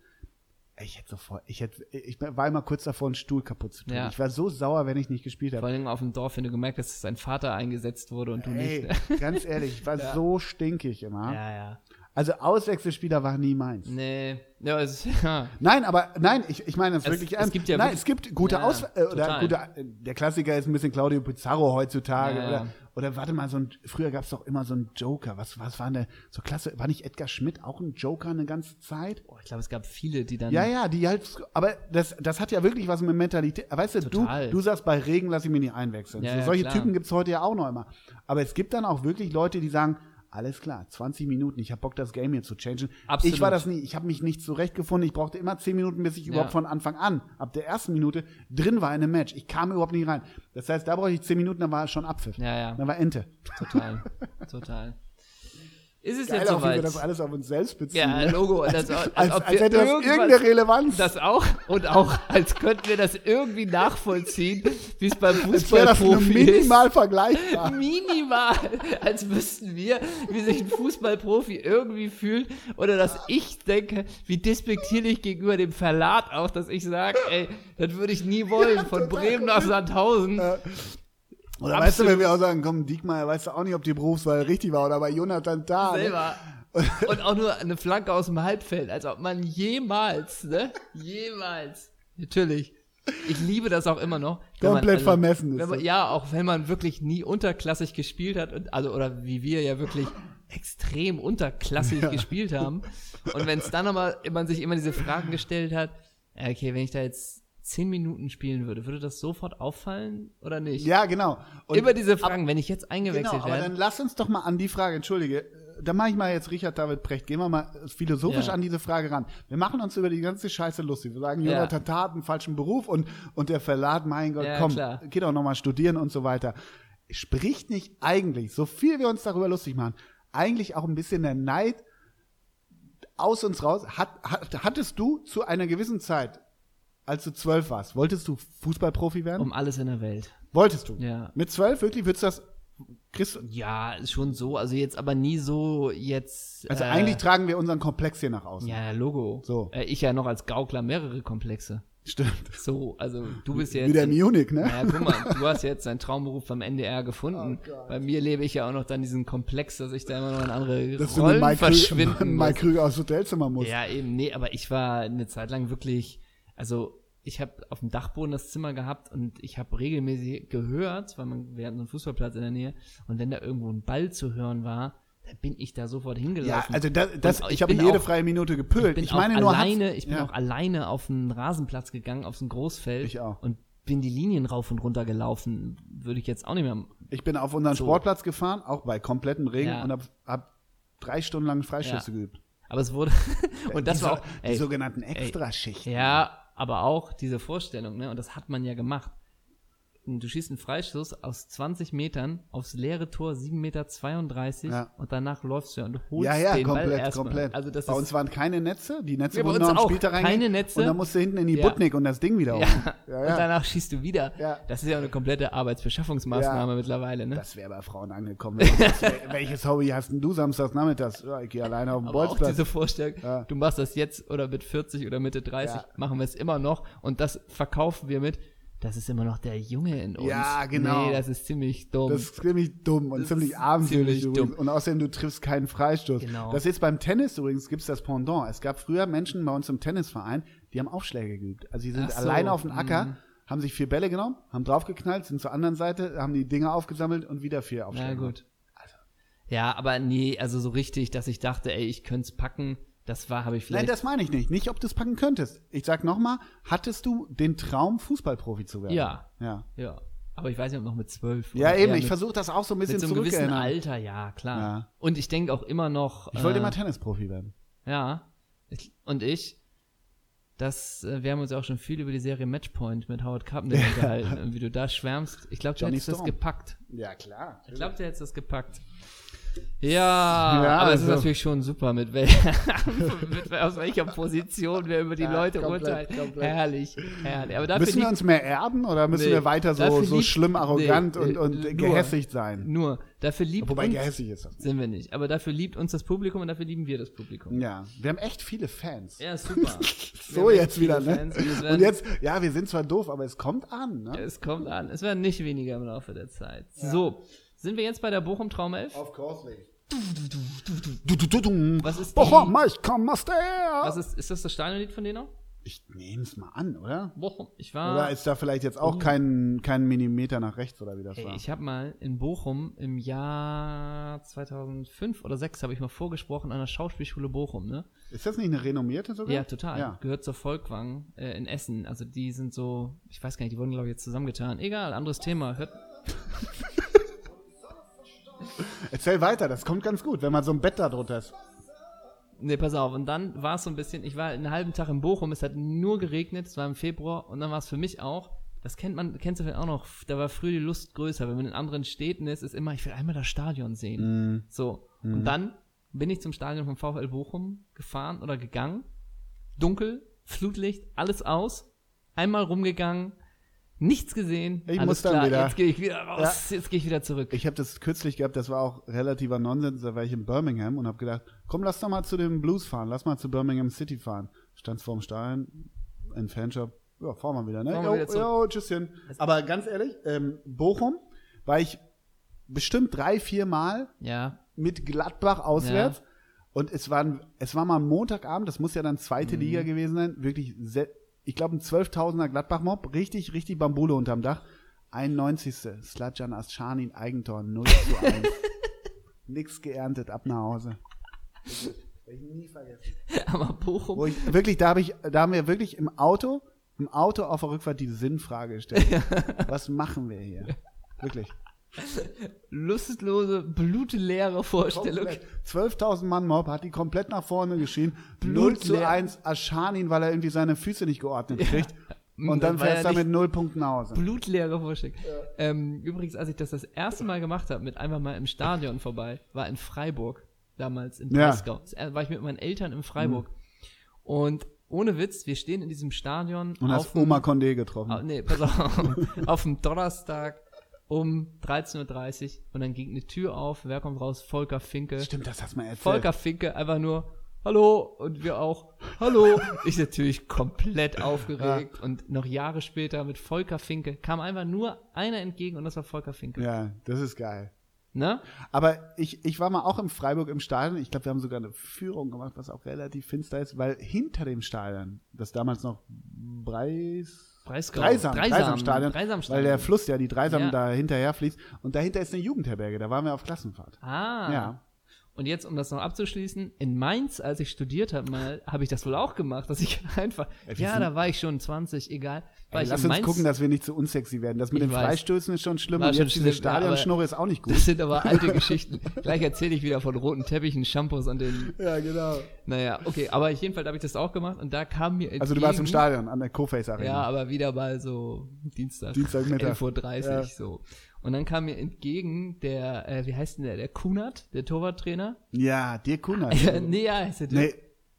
ich hätte sofort, ich hätte, ich war immer kurz davor, einen Stuhl kaputt zu tun. Ja. Ich war so sauer, wenn ich nicht gespielt Vor habe. allem auf dem Dorf, wenn du gemerkt hast, dass sein Vater eingesetzt wurde und du Ey, nicht. ganz ehrlich, ich war so stinkig immer. Ja, ja. Also Auswechselspieler war nie meins. Nee. Ja, es, ja. Nein, aber nein, ich, ich meine das Es- wirklich es ernst. gibt ja nein, wirklich- es gibt gute Ja, Aus äh, oder gute äh, der Klassiker ist ein bisschen Claudio Pizarro heutzutage Ja, oder oder warte mal so ein früher gab es doch immer so einen Joker. Was was war denn so klasse war nicht Edgar Schmidt auch ein Joker eine ganze Zeit? Oh, ich glaube, es gab viele, die dann. Ja, ja, die halt aber das das hat ja wirklich was mit Mentalität. Weißt du, du Total. du sagst bei Regen lass ich mich nicht einwechseln. So, solche klar. Typen gibt's heute ja auch noch immer. Aber es gibt dann auch wirklich Leute, die sagen alles klar, 20 Minuten, ich habe Bock, das Game hier zu changen. Absolut. Ich war das nie, ich habe mich nicht zurechtgefunden. Ich brauchte immer 10 Minuten, bis ich überhaupt von Anfang an, ab der ersten Minute, drin war in einem Match. Ich kam überhaupt nicht rein. Das heißt, da brauchte ich 10 Minuten, dann war schon Abpfiff. Ja, ja. Dann war Ente. Total. Total. Ist es Geil, jetzt auch wie wir soweit? das alles auf uns selbst beziehen. Ja, ne? Logo. Das, als, als, als, wir hätte das irgendeine Relevanz. Das auch. Und auch, als könnten wir das irgendwie nachvollziehen, wie es beim als Fußballprofi ist. minimal vergleichbar. Minimal, als wüssten wir, wie sich ein Fußballprofi irgendwie fühlt. Oder dass ich denke, wie despektierlich gegenüber dem Verlat auch, dass ich sage, ey, das würde ich nie wollen, von Bremen nach Sandhausen. Oder weißt du, wenn wir auch sagen, komm, Diekmeyer, weißt du auch nicht, ob die Berufswahl richtig war oder bei Jonathan da. Ne? Selber. Und auch nur eine Flanke aus dem Halbfeld, als ob man jemals, ne? Jemals. Natürlich. Ich liebe das auch immer noch. wenn man- Komplett vermessen ist man, ja, auch wenn man wirklich nie unterklassig gespielt hat, und, also, oder wie wir ja wirklich extrem unterklassig gespielt haben. Und wenn es dann nochmal, man sich immer diese Fragen gestellt hat, ja, okay, wenn ich da jetzt zehn Minuten spielen würde, würde das sofort auffallen oder nicht? Ja, genau. Und immer diese Fragen, wenn ich jetzt Genau, eingewechselt aber werde. dann lass uns doch mal an die Frage, entschuldige, da mache ich mal jetzt Richard David Precht, gehen wir mal philosophisch Ja. an diese Frage ran. Wir machen uns über die ganze Scheiße lustig. Wir sagen, Ja. Jonathan Tah hat einen falschen Beruf und, und der Verlat, mein Gott, Ja, komm, klar. geh doch noch mal studieren und so weiter. Spricht nicht eigentlich, so viel wir uns darüber lustig machen, eigentlich auch ein bisschen der Neid aus uns raus? Hat, hat, hattest du zu einer gewissen Zeit, als du zwölf warst, wolltest du Fußballprofi werden? um alles in der Welt. wolltest du? Ja. Mit zwölf wirklich? Würdest du das, kriegst, Ja, ist schon so. Also jetzt aber nie so jetzt. Also äh, eigentlich tragen wir unseren Komplex hier nach außen. Ja, Logo. So. Äh, ich ja noch als Gaukler mehrere Komplexe. Stimmt. So, also du bist jetzt. Wieder in Munich, ne? ja, guck mal, du hast jetzt deinen Traumberuf beim NDR gefunden. Oh. Bei mir lebe ich ja auch noch dann diesen Komplex, dass ich da immer noch in andere Dass du mit Rollen Mike, verschwinden Mike muss. Krüger aufs Hotelzimmer musst. Ja, eben, nee, aber ich war eine Zeit lang wirklich, also ich habe auf dem Dachboden das Zimmer gehabt und ich habe regelmäßig gehört, weil man, wir hatten so einen Fußballplatz in der Nähe und wenn da irgendwo ein Ball zu hören war, da bin ich da sofort Ja, hingelaufen. also das, das, ich, ich habe jede auch- freie Minute ich gepölt. bin Ich, meine auch nur alleine, ich bin ja. auch alleine auf den Rasenplatz gegangen, auf so ein Großfeld Ich auch. und bin die Linien rauf und runter gelaufen. Würde ich jetzt auch nicht mehr. Ich bin auf unseren So. Sportplatz gefahren, auch bei komplettem Regen Ja. und habe hab drei Stunden lang Freischüsse Ja. geübt. Aber es wurde und das die, war auch die ey, sogenannten Extraschichten. Ja, aber auch diese Vorstellung, ne? Und das hat man ja gemacht. Du schießt einen Freistoß aus 20 Metern aufs leere Tor, 7,32 Meter Ja. und danach läufst du und holst Ja, ja, den Ball komplett, erstmal. komplett. Also das bei uns waren keine Netze, die Netze Ja, wurden noch am auch. Spieltag Keine. Netze. Und dann musst du hinten in die Ja. Butnik und das Ding wieder ja. Ja, und danach schießt du wieder. Ja. Das ist ja auch eine komplette Arbeitsbeschaffungsmaßnahme mittlerweile, ne? Das wäre bei Frauen angekommen. du Welches Hobby hast denn du samstags nachmittags? Ja, ich gehe alleine auf den Aber auch Bolzplatz. diese Vorstellung, du machst das jetzt oder mit 40 oder Mitte 30, Ja. machen wir es immer noch und das verkaufen wir mit, das ist immer noch der Junge in uns. Ja, genau. Nee, das ist ziemlich dumm. Das ist ziemlich dumm und ziemlich abenteuerlich ziemlich dumm. Und außerdem, du triffst keinen Freistoß. Genau. Das ist beim Tennis übrigens, gibt es das Pendant. Es gab früher Menschen bei uns im Tennisverein, die haben Aufschläge geübt. Also die sind so, alleine auf den Acker, mhm. haben sich vier Bälle genommen, haben draufgeknallt, sind zur anderen Seite, haben die Dinger aufgesammelt und wieder vier Aufschläge. Na gemacht. gut. Ja, aber nee, also so richtig, dass ich dachte, ey, ich könnte es packen, das war, habe ich Nein, vielleicht. das meine ich nicht. Nicht, ob du es packen könntest. Ich sag nochmal, hattest du den Traum, Fußballprofi zu werden? Ja. Ja, ja. Aber ich weiß nicht, ob noch mit zwölf. ja eben, eher ich mit, versuche das auch so ein bisschen mit so einem gewissen. Alter, ja, klar. Ja. Und ich denke auch immer noch. Ich wollte äh, immer Tennisprofi werden. Ja. Ich, und ich, das, äh, wir haben uns auch schon viel über die Serie Matchpoint mit Howard Carpenter unterhalten. Und wie du da schwärmst. Ich glaube, du Johnny hättest das gepackt. Ja, klar. Ich glaube, der hättest das gepackt. Ja, Ja, aber es ist also- natürlich schon super, mit, wel mit aus welcher Position wir über die Ja, Leute komplett, urteilen. komplett. Herrlich, herrlich. Aber Müssen wir uns mehr erben oder müssen Nee, wir weiter so, so schlimm arrogant nee, und, äh, und nur- gehässigt sein? nur, dafür liebt Wobei uns, gehässig ist das nicht. sind wir nicht, aber dafür liebt uns das Publikum und dafür lieben wir das Publikum. Ja, wir haben echt viele Fans. Ja, super. so jetzt wieder, ne? Fans und Und jetzt, ja, wir sind zwar doof, aber es kommt an, ne? Es kommt an. Es werden nicht weniger im Laufe der Zeit. So, sind wir jetzt bei der Bochum Traum 11? Of course nicht. Du, du, du, du. Was ist Bochum, ich komm aus der. Was ist, ist das das Stadionlied von denen auch? Ich nehme es mal an, oder? Bochum. Ich war. Oder ist da vielleicht jetzt auch kein, kein Millimeter nach rechts oder wie das Ey, war? ich habe mal in Bochum im Jahr 2005 oder 2006 habe ich mal vorgesprochen an der Schauspielschule Bochum, ne? Ist das nicht eine renommierte sogar? Ja, total. Ja. Gehört zur Volkwang äh, in Essen. Also die sind so, ich weiß gar nicht, die wurden glaube ich jetzt zusammengetan. Egal, anderes Thema. Hört, Erzähl weiter, das kommt ganz gut, wenn man so ein Bett da drunter ist. Nee, pass auf. Und dann war es so ein bisschen, ich war einen halben Tag in Bochum, es hat nur geregnet, es war im Februar und dann war es für mich auch, das kennt man, kennst du vielleicht auch noch, da war früher die Lust größer, wenn man in anderen Städten ist, ist immer, ich will einmal das Stadion sehen. So. Und dann bin ich zum Stadion vom VfL Bochum gefahren oder gegangen. Dunkel, Flutlicht, alles aus. Einmal rumgegangen, nichts gesehen. Ich alles muss dann klar, wieder. Jetzt gehe ich wieder raus, jetzt gehe ich wieder zurück. Ich habe das kürzlich gehabt, das war auch relativer Nonsens. Da war ich in Birmingham und habe gedacht, komm, lass doch mal zu dem Blues fahren, lass mal zu Birmingham City fahren. Stand vorm Stein, ein Fanshop, ja, fahren wir wieder, ne? Fahren Jo, wieder jo, tschüsschen. Aber ganz ehrlich, ähm, Bochum war ich bestimmt drei, vier Mal ja, mit Gladbach auswärts. Und es war, ein- es war mal Montagabend, das muss ja dann zweite Liga gewesen sein, wirklich, se- ich glaube ein 12.000er Gladbach-Mob, richtig, richtig Bambule unterm Dach. 91. Sladjan Aschanin, Eigentor, 0 zu 1. Nix geerntet, ab nach Hause. Werde ich nie vergessen. aber Bochum, Wo ich, wirklich, da habe ich, da haben wir wirklich im Auto, im Auto auf der Rückfahrt die Sinnfrage gestellt. Was machen wir hier? Wirklich. Lustlose, blutleere Vorstellung. Komplett. 12.000 Mann Mob hat die komplett nach vorne geschrien. 0 zu Blutleer. 1 Aschanin, weil er irgendwie seine Füße nicht geordnet kriegt. Und dann er fährst du nicht- mit 0 Punkten nach Hause. Blutleere Vorstellung. Ähm, übrigens, als ich das das erste Mal gemacht habe, mit einfach mal im Stadion vorbei, war in Freiburg, damals in Ja. Breisgau. Das er- war ich mit meinen Eltern in Freiburg. Und ohne Witz, wir stehen in diesem Stadion Und auf hast Oma Condé getroffen. Ah, nee, pass auf. auf dem Donnerstag um 13.30 Uhr und dann ging eine Tür auf. Wer kommt raus? Volker Finke. Stimmt, das hast du mal erzählt. Volker Finke einfach nur Hallo und wir auch Hallo. Ich natürlich komplett aufgeregt und noch Jahre später mit Volker Finke kam einfach nur einer entgegen und das war Volker Finke. Ja, das ist geil. Ne? Aber ich, ich war mal auch im Freiburg im Stadion. Ich glaube, wir haben sogar eine Führung gemacht, was auch relativ finster ist, weil hinter dem Stadion, das damals noch Breis, Breisgau. Dreisam, Dreisam. Dreisamstadion, Dreisamstadion. weil der Fluss ja die Dreisam Ja. da hinterher fließt. Und dahinter ist eine Jugendherberge, da waren wir auf Klassenfahrt. Ah. Ja. Und jetzt, um das noch abzuschließen, in Mainz, als ich studiert habe, mal, habe ich das wohl auch gemacht, dass ich einfach, Ja, wir ja, da war ich schon 20, egal. War Ey, ich lass uns Mainz, gucken, dass wir nicht zu unsexy werden. Das mit den weiß. Freistößen ist schon schlimm und jetzt diese schlimm, Stadionschnurre ist auch nicht gut. Das sind aber alte Geschichten. Gleich erzähle ich wieder von roten Teppichen, Shampoos und den, ja, genau. naja, okay, aber auf jeden Fall habe ich das auch gemacht und da kam mir Also du warst im entgegen- Stadion an der Co-Face Arena. Ja, aber wieder mal so Dienstag, Dienstagmittag. 11.30 Uhr Ja. so. Und dann kam mir entgegen der, äh, wie heißt denn der, der Kunert, der Torwarttrainer. Ja, Dirk Kunert. Ja, nee, ja, heißt der nee,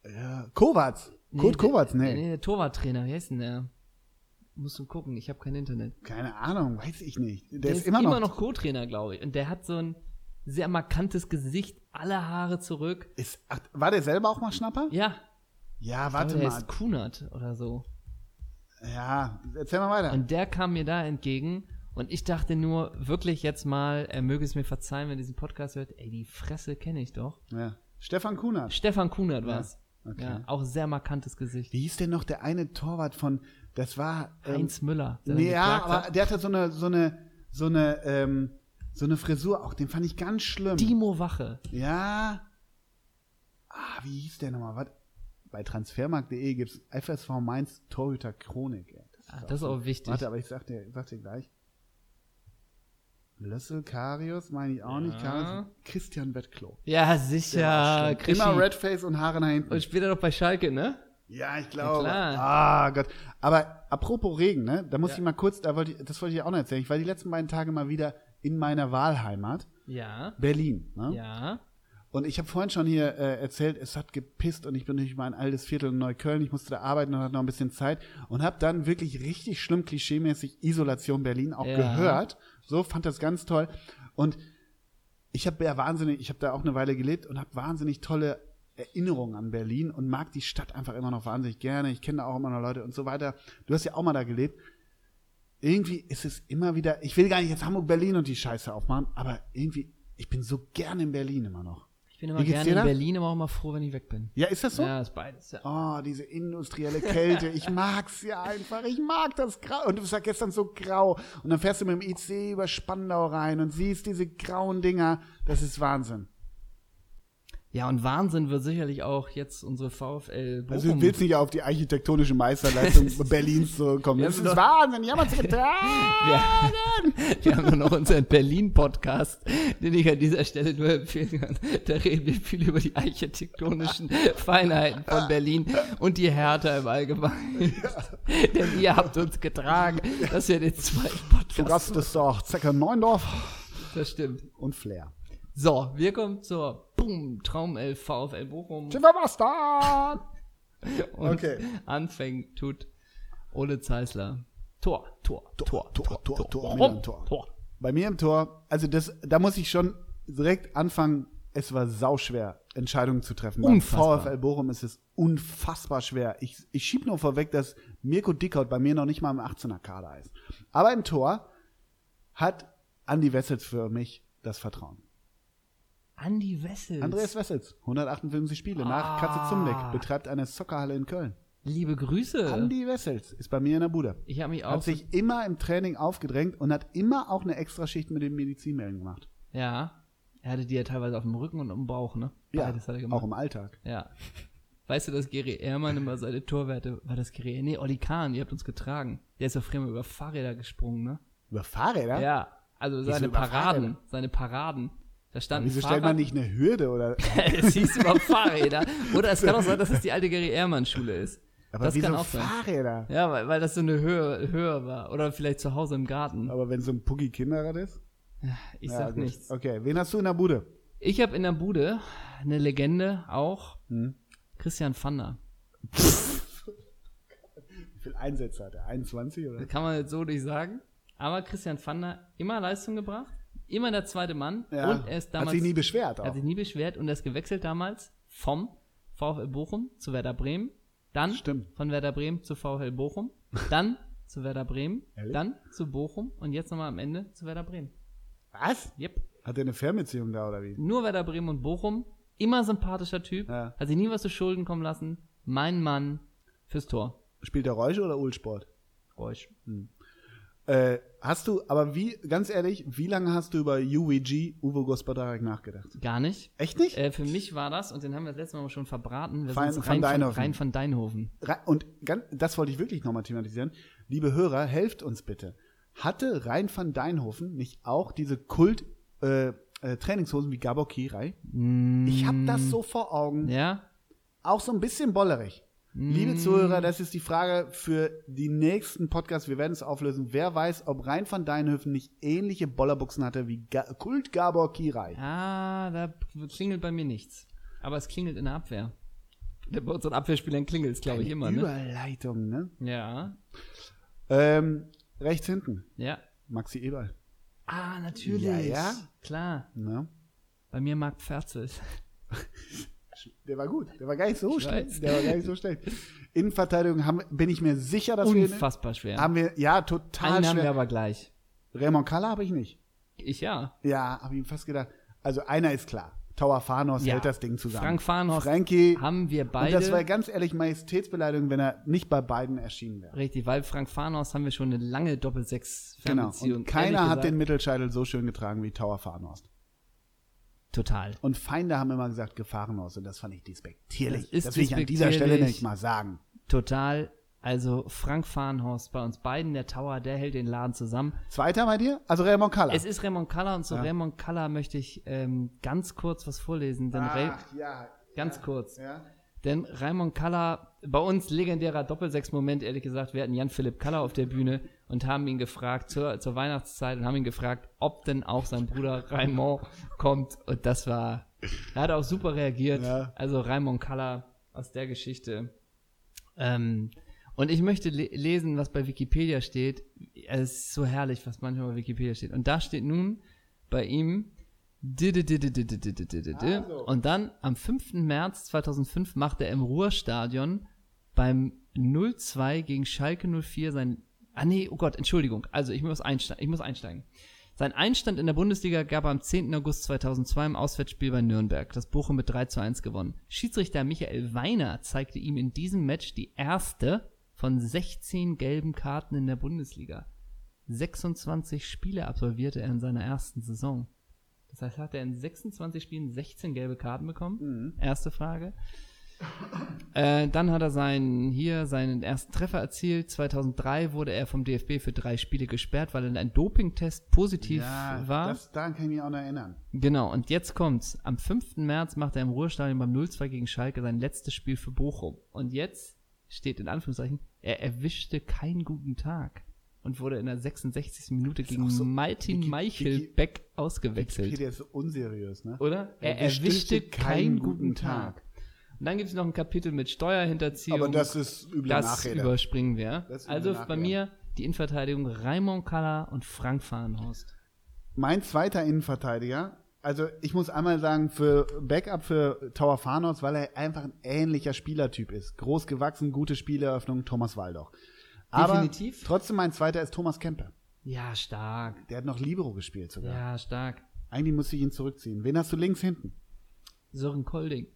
ja, Kovac. Kurt der- Kovac, Nee, nee. nee, der Torwarttrainer, wie heißt denn der? Musst du gucken, ich habe kein Internet. Keine Ahnung, weiß ich nicht. Der, Der, ist, immer noch, Co-Trainer, glaube ich. Und der hat so ein sehr markantes Gesicht, alle Haare zurück. Ist, ach, war der selber auch mal Schnapper? Ja, Ja, ich warte glaube, der mal. ist Kunert oder so. Ja, erzähl mal weiter. Und der kam mir da entgegen und ich dachte nur, wirklich jetzt mal, er möge es mir verzeihen, wenn er diesen Podcast hört, ey, die Fresse kenne ich doch. ja. Stefan Kunert. Stefan Kunert war's. okay. Ja, auch sehr markantes Gesicht. Wie hieß denn noch der eine Torwart von, das war, ähm, Heinz Müller. nee, ja, aber hat. der hatte so eine, so eine, so eine, ähm, so eine Frisur, auch den fand ich ganz schlimm. Timo Wache. Ja. Ah, wie hieß der nochmal? Was? Bei transfermarkt.de gibt's FSV Mainz Torhüter Chronik. Ey. Ah, das ist auch wichtig. Warte, aber ich sag dir, sag dir gleich. Lössel, Karius, meine ich auch nicht. Ja. Karius, Christian Wettklo. Ja, sicher. Immer Redface und Haare nach hinten. Und später doch bei Schalke, ne? Ja, ich glaube. klar. Ah, Gott. Aber apropos Regen, ne? Da muss Ja. ich mal kurz, da wollte ich, das wollte ich auch noch erzählen. Ich war die letzten beiden Tage mal wieder in meiner Wahlheimat, Ja. Berlin. Ne? Ja. Und ich habe vorhin schon hier äh, erzählt, es hat gepisst und ich bin durch mein altes Viertel in Neukölln. Ich musste da arbeiten und hatte noch ein bisschen Zeit und habe dann wirklich richtig schlimm klischeemäßig Isolation Berlin auch Ja. gehört. So fand das ganz toll. Und ich habe ja wahnsinnig, ich habe da auch eine Weile gelebt und habe wahnsinnig tolle Erinnerungen an Berlin und mag die Stadt einfach immer noch wahnsinnig gerne. Ich kenne da auch immer noch Leute und so weiter. Du hast ja auch mal da gelebt. Irgendwie ist es immer wieder, ich will gar nicht jetzt Hamburg, Berlin und die Scheiße aufmachen, aber irgendwie, ich bin so gerne in Berlin immer noch. Ich bin immer gerne in? Berlin, aber auch immer froh, wenn ich weg bin. Ja, ist das so? Ja, ist beides. Ja. Oh, diese industrielle Kälte. Ich mag's ja einfach. Ich mag das Grau. Und du war gestern so grau. Und dann fährst du mit dem IC über Spandau rein und siehst diese grauen Dinger. Das ist Wahnsinn. Ja, und Wahnsinn wird sicherlich auch jetzt unsere VfL Bochum. Also du willst nicht auf die architektonische Meisterleistung Berlins zurückkommen. Wir Das ist Wahnsinn. Die haben uns getragen. wir, wir haben nur noch unseren Berlin-Podcast, den ich an dieser Stelle nur empfehlen kann. Da reden wir viel über die architektonischen Feinheiten von Berlin und die Hertha im Allgemeinen. Denn ihr habt uns getragen, dass wir den zweiten Podcast Gast ist doch Zecker Neundorf Das stimmt. und Flair. So, wir kommen zur Boom, Traumelf VfL Bochum. Sind wir Bastard? Und Okay. anfängt tut Ole Zeisler. Tor, Tor, Tor, Tor, Tor, Tor? Miller im Tor. Tor. Bei mir im Tor, also das, da muss ich schon direkt anfangen. Es war sauschwer, Entscheidungen zu treffen. Beim Unfassbar. VfL Bochum ist es unfassbar schwer. Ich, ich schieb nur vorweg, dass Mirko Dickhaut bei mir noch nicht mal im 18er Kader ist. Aber im Tor hat Andi Wessels für mich das Vertrauen. Andi Wessels. Andreas Wessels, 158 Spiele nach Ah. Katze Zumnick, betreibt eine Soccerhalle in Köln. Liebe Grüße. Andi Wessels ist bei mir in der Bude. Ich habe mich auch. Hat sich immer im Training aufgedrängt und hat immer auch eine Extraschicht mit den Medizinmelden gemacht. ja. Er hatte die ja teilweise auf dem Rücken und im Bauch, ne? Ja, Beides hat er gemacht. auch im Alltag. Ja. Weißt du, dass Gary Ehrmann immer seine Torwerte, war das Gary? Nee, Oli Kahn, ihr habt uns getragen. Der ist ja früher mal über Fahrräder gesprungen, ne? Über Fahrräder? Ja. Also seine Paraden, Fahrräder? seine Paraden. Da stand Wieso stellt man nicht eine Hürde oder. es hieß über Fahrräder. Oder es kann auch sein, dass es die alte Gary Ehrmann Schule ist. Aber das wieso kann auch sein. Fahrräder? Ja, weil, weil das so eine Höhe, Höhe war. Oder vielleicht zu Hause im Garten. Aber wenn so ein Puggy Kinderrad ist? Ich Ja, sag gut. nichts. Okay, wen hast du in der Bude? Ich habe in der Bude eine Legende auch. Hm? Christian Pfander. Wie viel Einsätze hat er? 21 oder? Das kann man jetzt so nicht sagen. Aber Christian Pfander immer Leistung gebracht. Immer der zweite Mann. Ja. Und er ist damals. hat sich nie beschwert. er Auch. hat sich nie beschwert und er ist gewechselt damals vom VfL Bochum zu Werder Bremen. Dann Stimmt. von Werder Bremen zu VfL Bochum. Dann zu Werder Bremen. Ehrlich? Dann zu Bochum. Und jetzt nochmal am Ende zu Werder Bremen. Was? Yep. Hat er eine Fernbeziehung da oder wie? Nur Werder Bremen und Bochum. Immer sympathischer Typ. Ja. Hat sich nie was zu Schulden kommen lassen. Mein Mann fürs Tor. Spielt er Räusche oder Ulsport? Räusch. Äh, hast du, aber wie, ganz ehrlich, wie lange hast du über UWG, Uwe Gospodarek, nachgedacht? Gar nicht. Echt nicht? Äh, für mich war das, und den haben wir das letzte Mal schon verbraten, wir Fein- sind rein, von, Deinhofen. rein von Deinhofen. Und ganz, das wollte ich wirklich nochmal thematisieren. Liebe Hörer, helft uns bitte. Hatte Rein van Deinhofen nicht auch diese Kult äh, äh, Trainingshosen wie Gabor Kirai? Ich habe das so vor Augen. Ja? Auch so ein bisschen bollerig. Liebe Zuhörer, das ist die Frage für die nächsten Podcasts. Wir werden es auflösen. Wer weiß, ob Rein van Deinhofen nicht ähnliche Bollerbuchsen hatte wie Ga Kult Gabor Kirai? Ah, da klingelt bei mir nichts. Aber es klingelt in der Abwehr. Bei unseren Abwehrspielern klingelt es, glaube ich, immer, ne? Überleitung, ne? Ja. Ähm, rechts hinten, Ja. Maxi Eberl. Ah, natürlich. Ja, ja. Klar. Ne? Bei mir Marc Pferzel. Der war gut. Der war gar nicht so schlecht. Der war gar nicht so schlecht. Innenverteidigung haben, bin ich mir sicher, dass wir Unfassbar schwer. haben wir ja total Einen haben wir schwer. aber gleich. Raymond Kalla habe ich nicht. Ich ja. Ja, habe ich mir fast gedacht. Also einer ist klar. Tower Farnos Ja. hält das Ding zusammen. Frank Farnhorst Frankie. haben wir und beide. das war ganz ehrlich Majestätsbeleidigung, wenn er nicht bei beiden erschienen wäre. Richtig, weil Frank Farnhorst haben wir schon eine lange Genau. Doppel-Sechs-Fernbeziehung. Und keiner hat gesagt, den Mittelscheitel so schön getragen wie Tower Farnost. Total. Und Feinde haben immer gesagt Gefahrenhaus und das fand ich despektierlich. Das das will ich an dieser Stelle nicht mal sagen. Total. Also Frank Farnhorst bei uns beiden, der Tower, der hält den Laden zusammen. Zweiter bei dir? Also Raymond Kalla. Es ist Raymond Kaller und zu Ja. Raymond Kaller möchte ich ähm, ganz kurz was vorlesen. Denn Ray, Ach, ja. ganz kurz. Ja. Denn Raymond Kaller, bei uns legendärer Doppelsechs-Moment, ehrlich gesagt, wir hatten Jan-Philipp Kaller auf der Bühne und haben ihn gefragt zur, zur Weihnachtszeit und haben ihn gefragt, ob denn auch sein Bruder Raymond kommt. Und das war, er hat auch super reagiert. Ja. Also Raymond Kaller aus der Geschichte. Ähm, und ich möchte le lesen, was bei Wikipedia steht. Es ist so herrlich, was manchmal bei Wikipedia steht. Und da steht nun bei ihm. Und dann am 5. März 2005 macht er im Ruhrstadion beim 0-2 gegen Schalke 04 sein. Ah nee, oh Gott, Entschuldigung. Also ich muss einsteigen. Ich muss einsteigen. Sein Einstand in der Bundesliga gab er am 10. August 2002 im Auswärtsspiel bei Nürnberg, das Bochum mit 3 zu 1 gewonnen. Schiedsrichter Michael Weiner zeigte ihm in diesem Match die erste von 16 gelben Karten in der Bundesliga. 26 Spiele absolvierte er in seiner ersten Saison. Das heißt, hat er in 26 Spielen 16 gelbe Karten bekommen? Erste Frage. Äh, dann hat er seinen, hier seinen ersten Treffer erzielt. 2003 wurde er vom DFB für drei Spiele gesperrt, weil er ein Dopingtest positiv Ja, war. das, daran kann ich mich auch noch erinnern. Genau, und jetzt kommt's. Am 5. März macht er im Ruhestadion beim 0-2 gegen Schalke sein letztes Spiel für Bochum. Und jetzt steht in Anführungszeichen, er erwischte keinen guten Tag und wurde in der 66. Minute gegen so- Martin Wiki- Meichelbeck ausgewechselt. Wikipedia ist so unseriös, ne? Oder? Er Erwischte keinen guten Tag. Tag. Und dann gibt es noch ein Kapitel mit Steuerhinterziehung. Aber das ist üble Das Nachrede. überspringen wir. Das Also üble bei Nachrede. mir die Innenverteidigung Raimond Kaller und Frank Fahrenhorst. Mein zweiter Innenverteidiger, also ich muss einmal sagen, für Backup für Tower Farnos, weil er einfach ein ähnlicher Spielertyp ist. Groß gewachsen, gute Spieleröffnung, Thomas Waldoch. Aber Definitiv. trotzdem mein zweiter ist Thomas Kempe. Ja, stark. Der hat noch Libero gespielt sogar. Ja, stark. Eigentlich musste ich ihn zurückziehen. Wen hast du links hinten? Sören Kolding.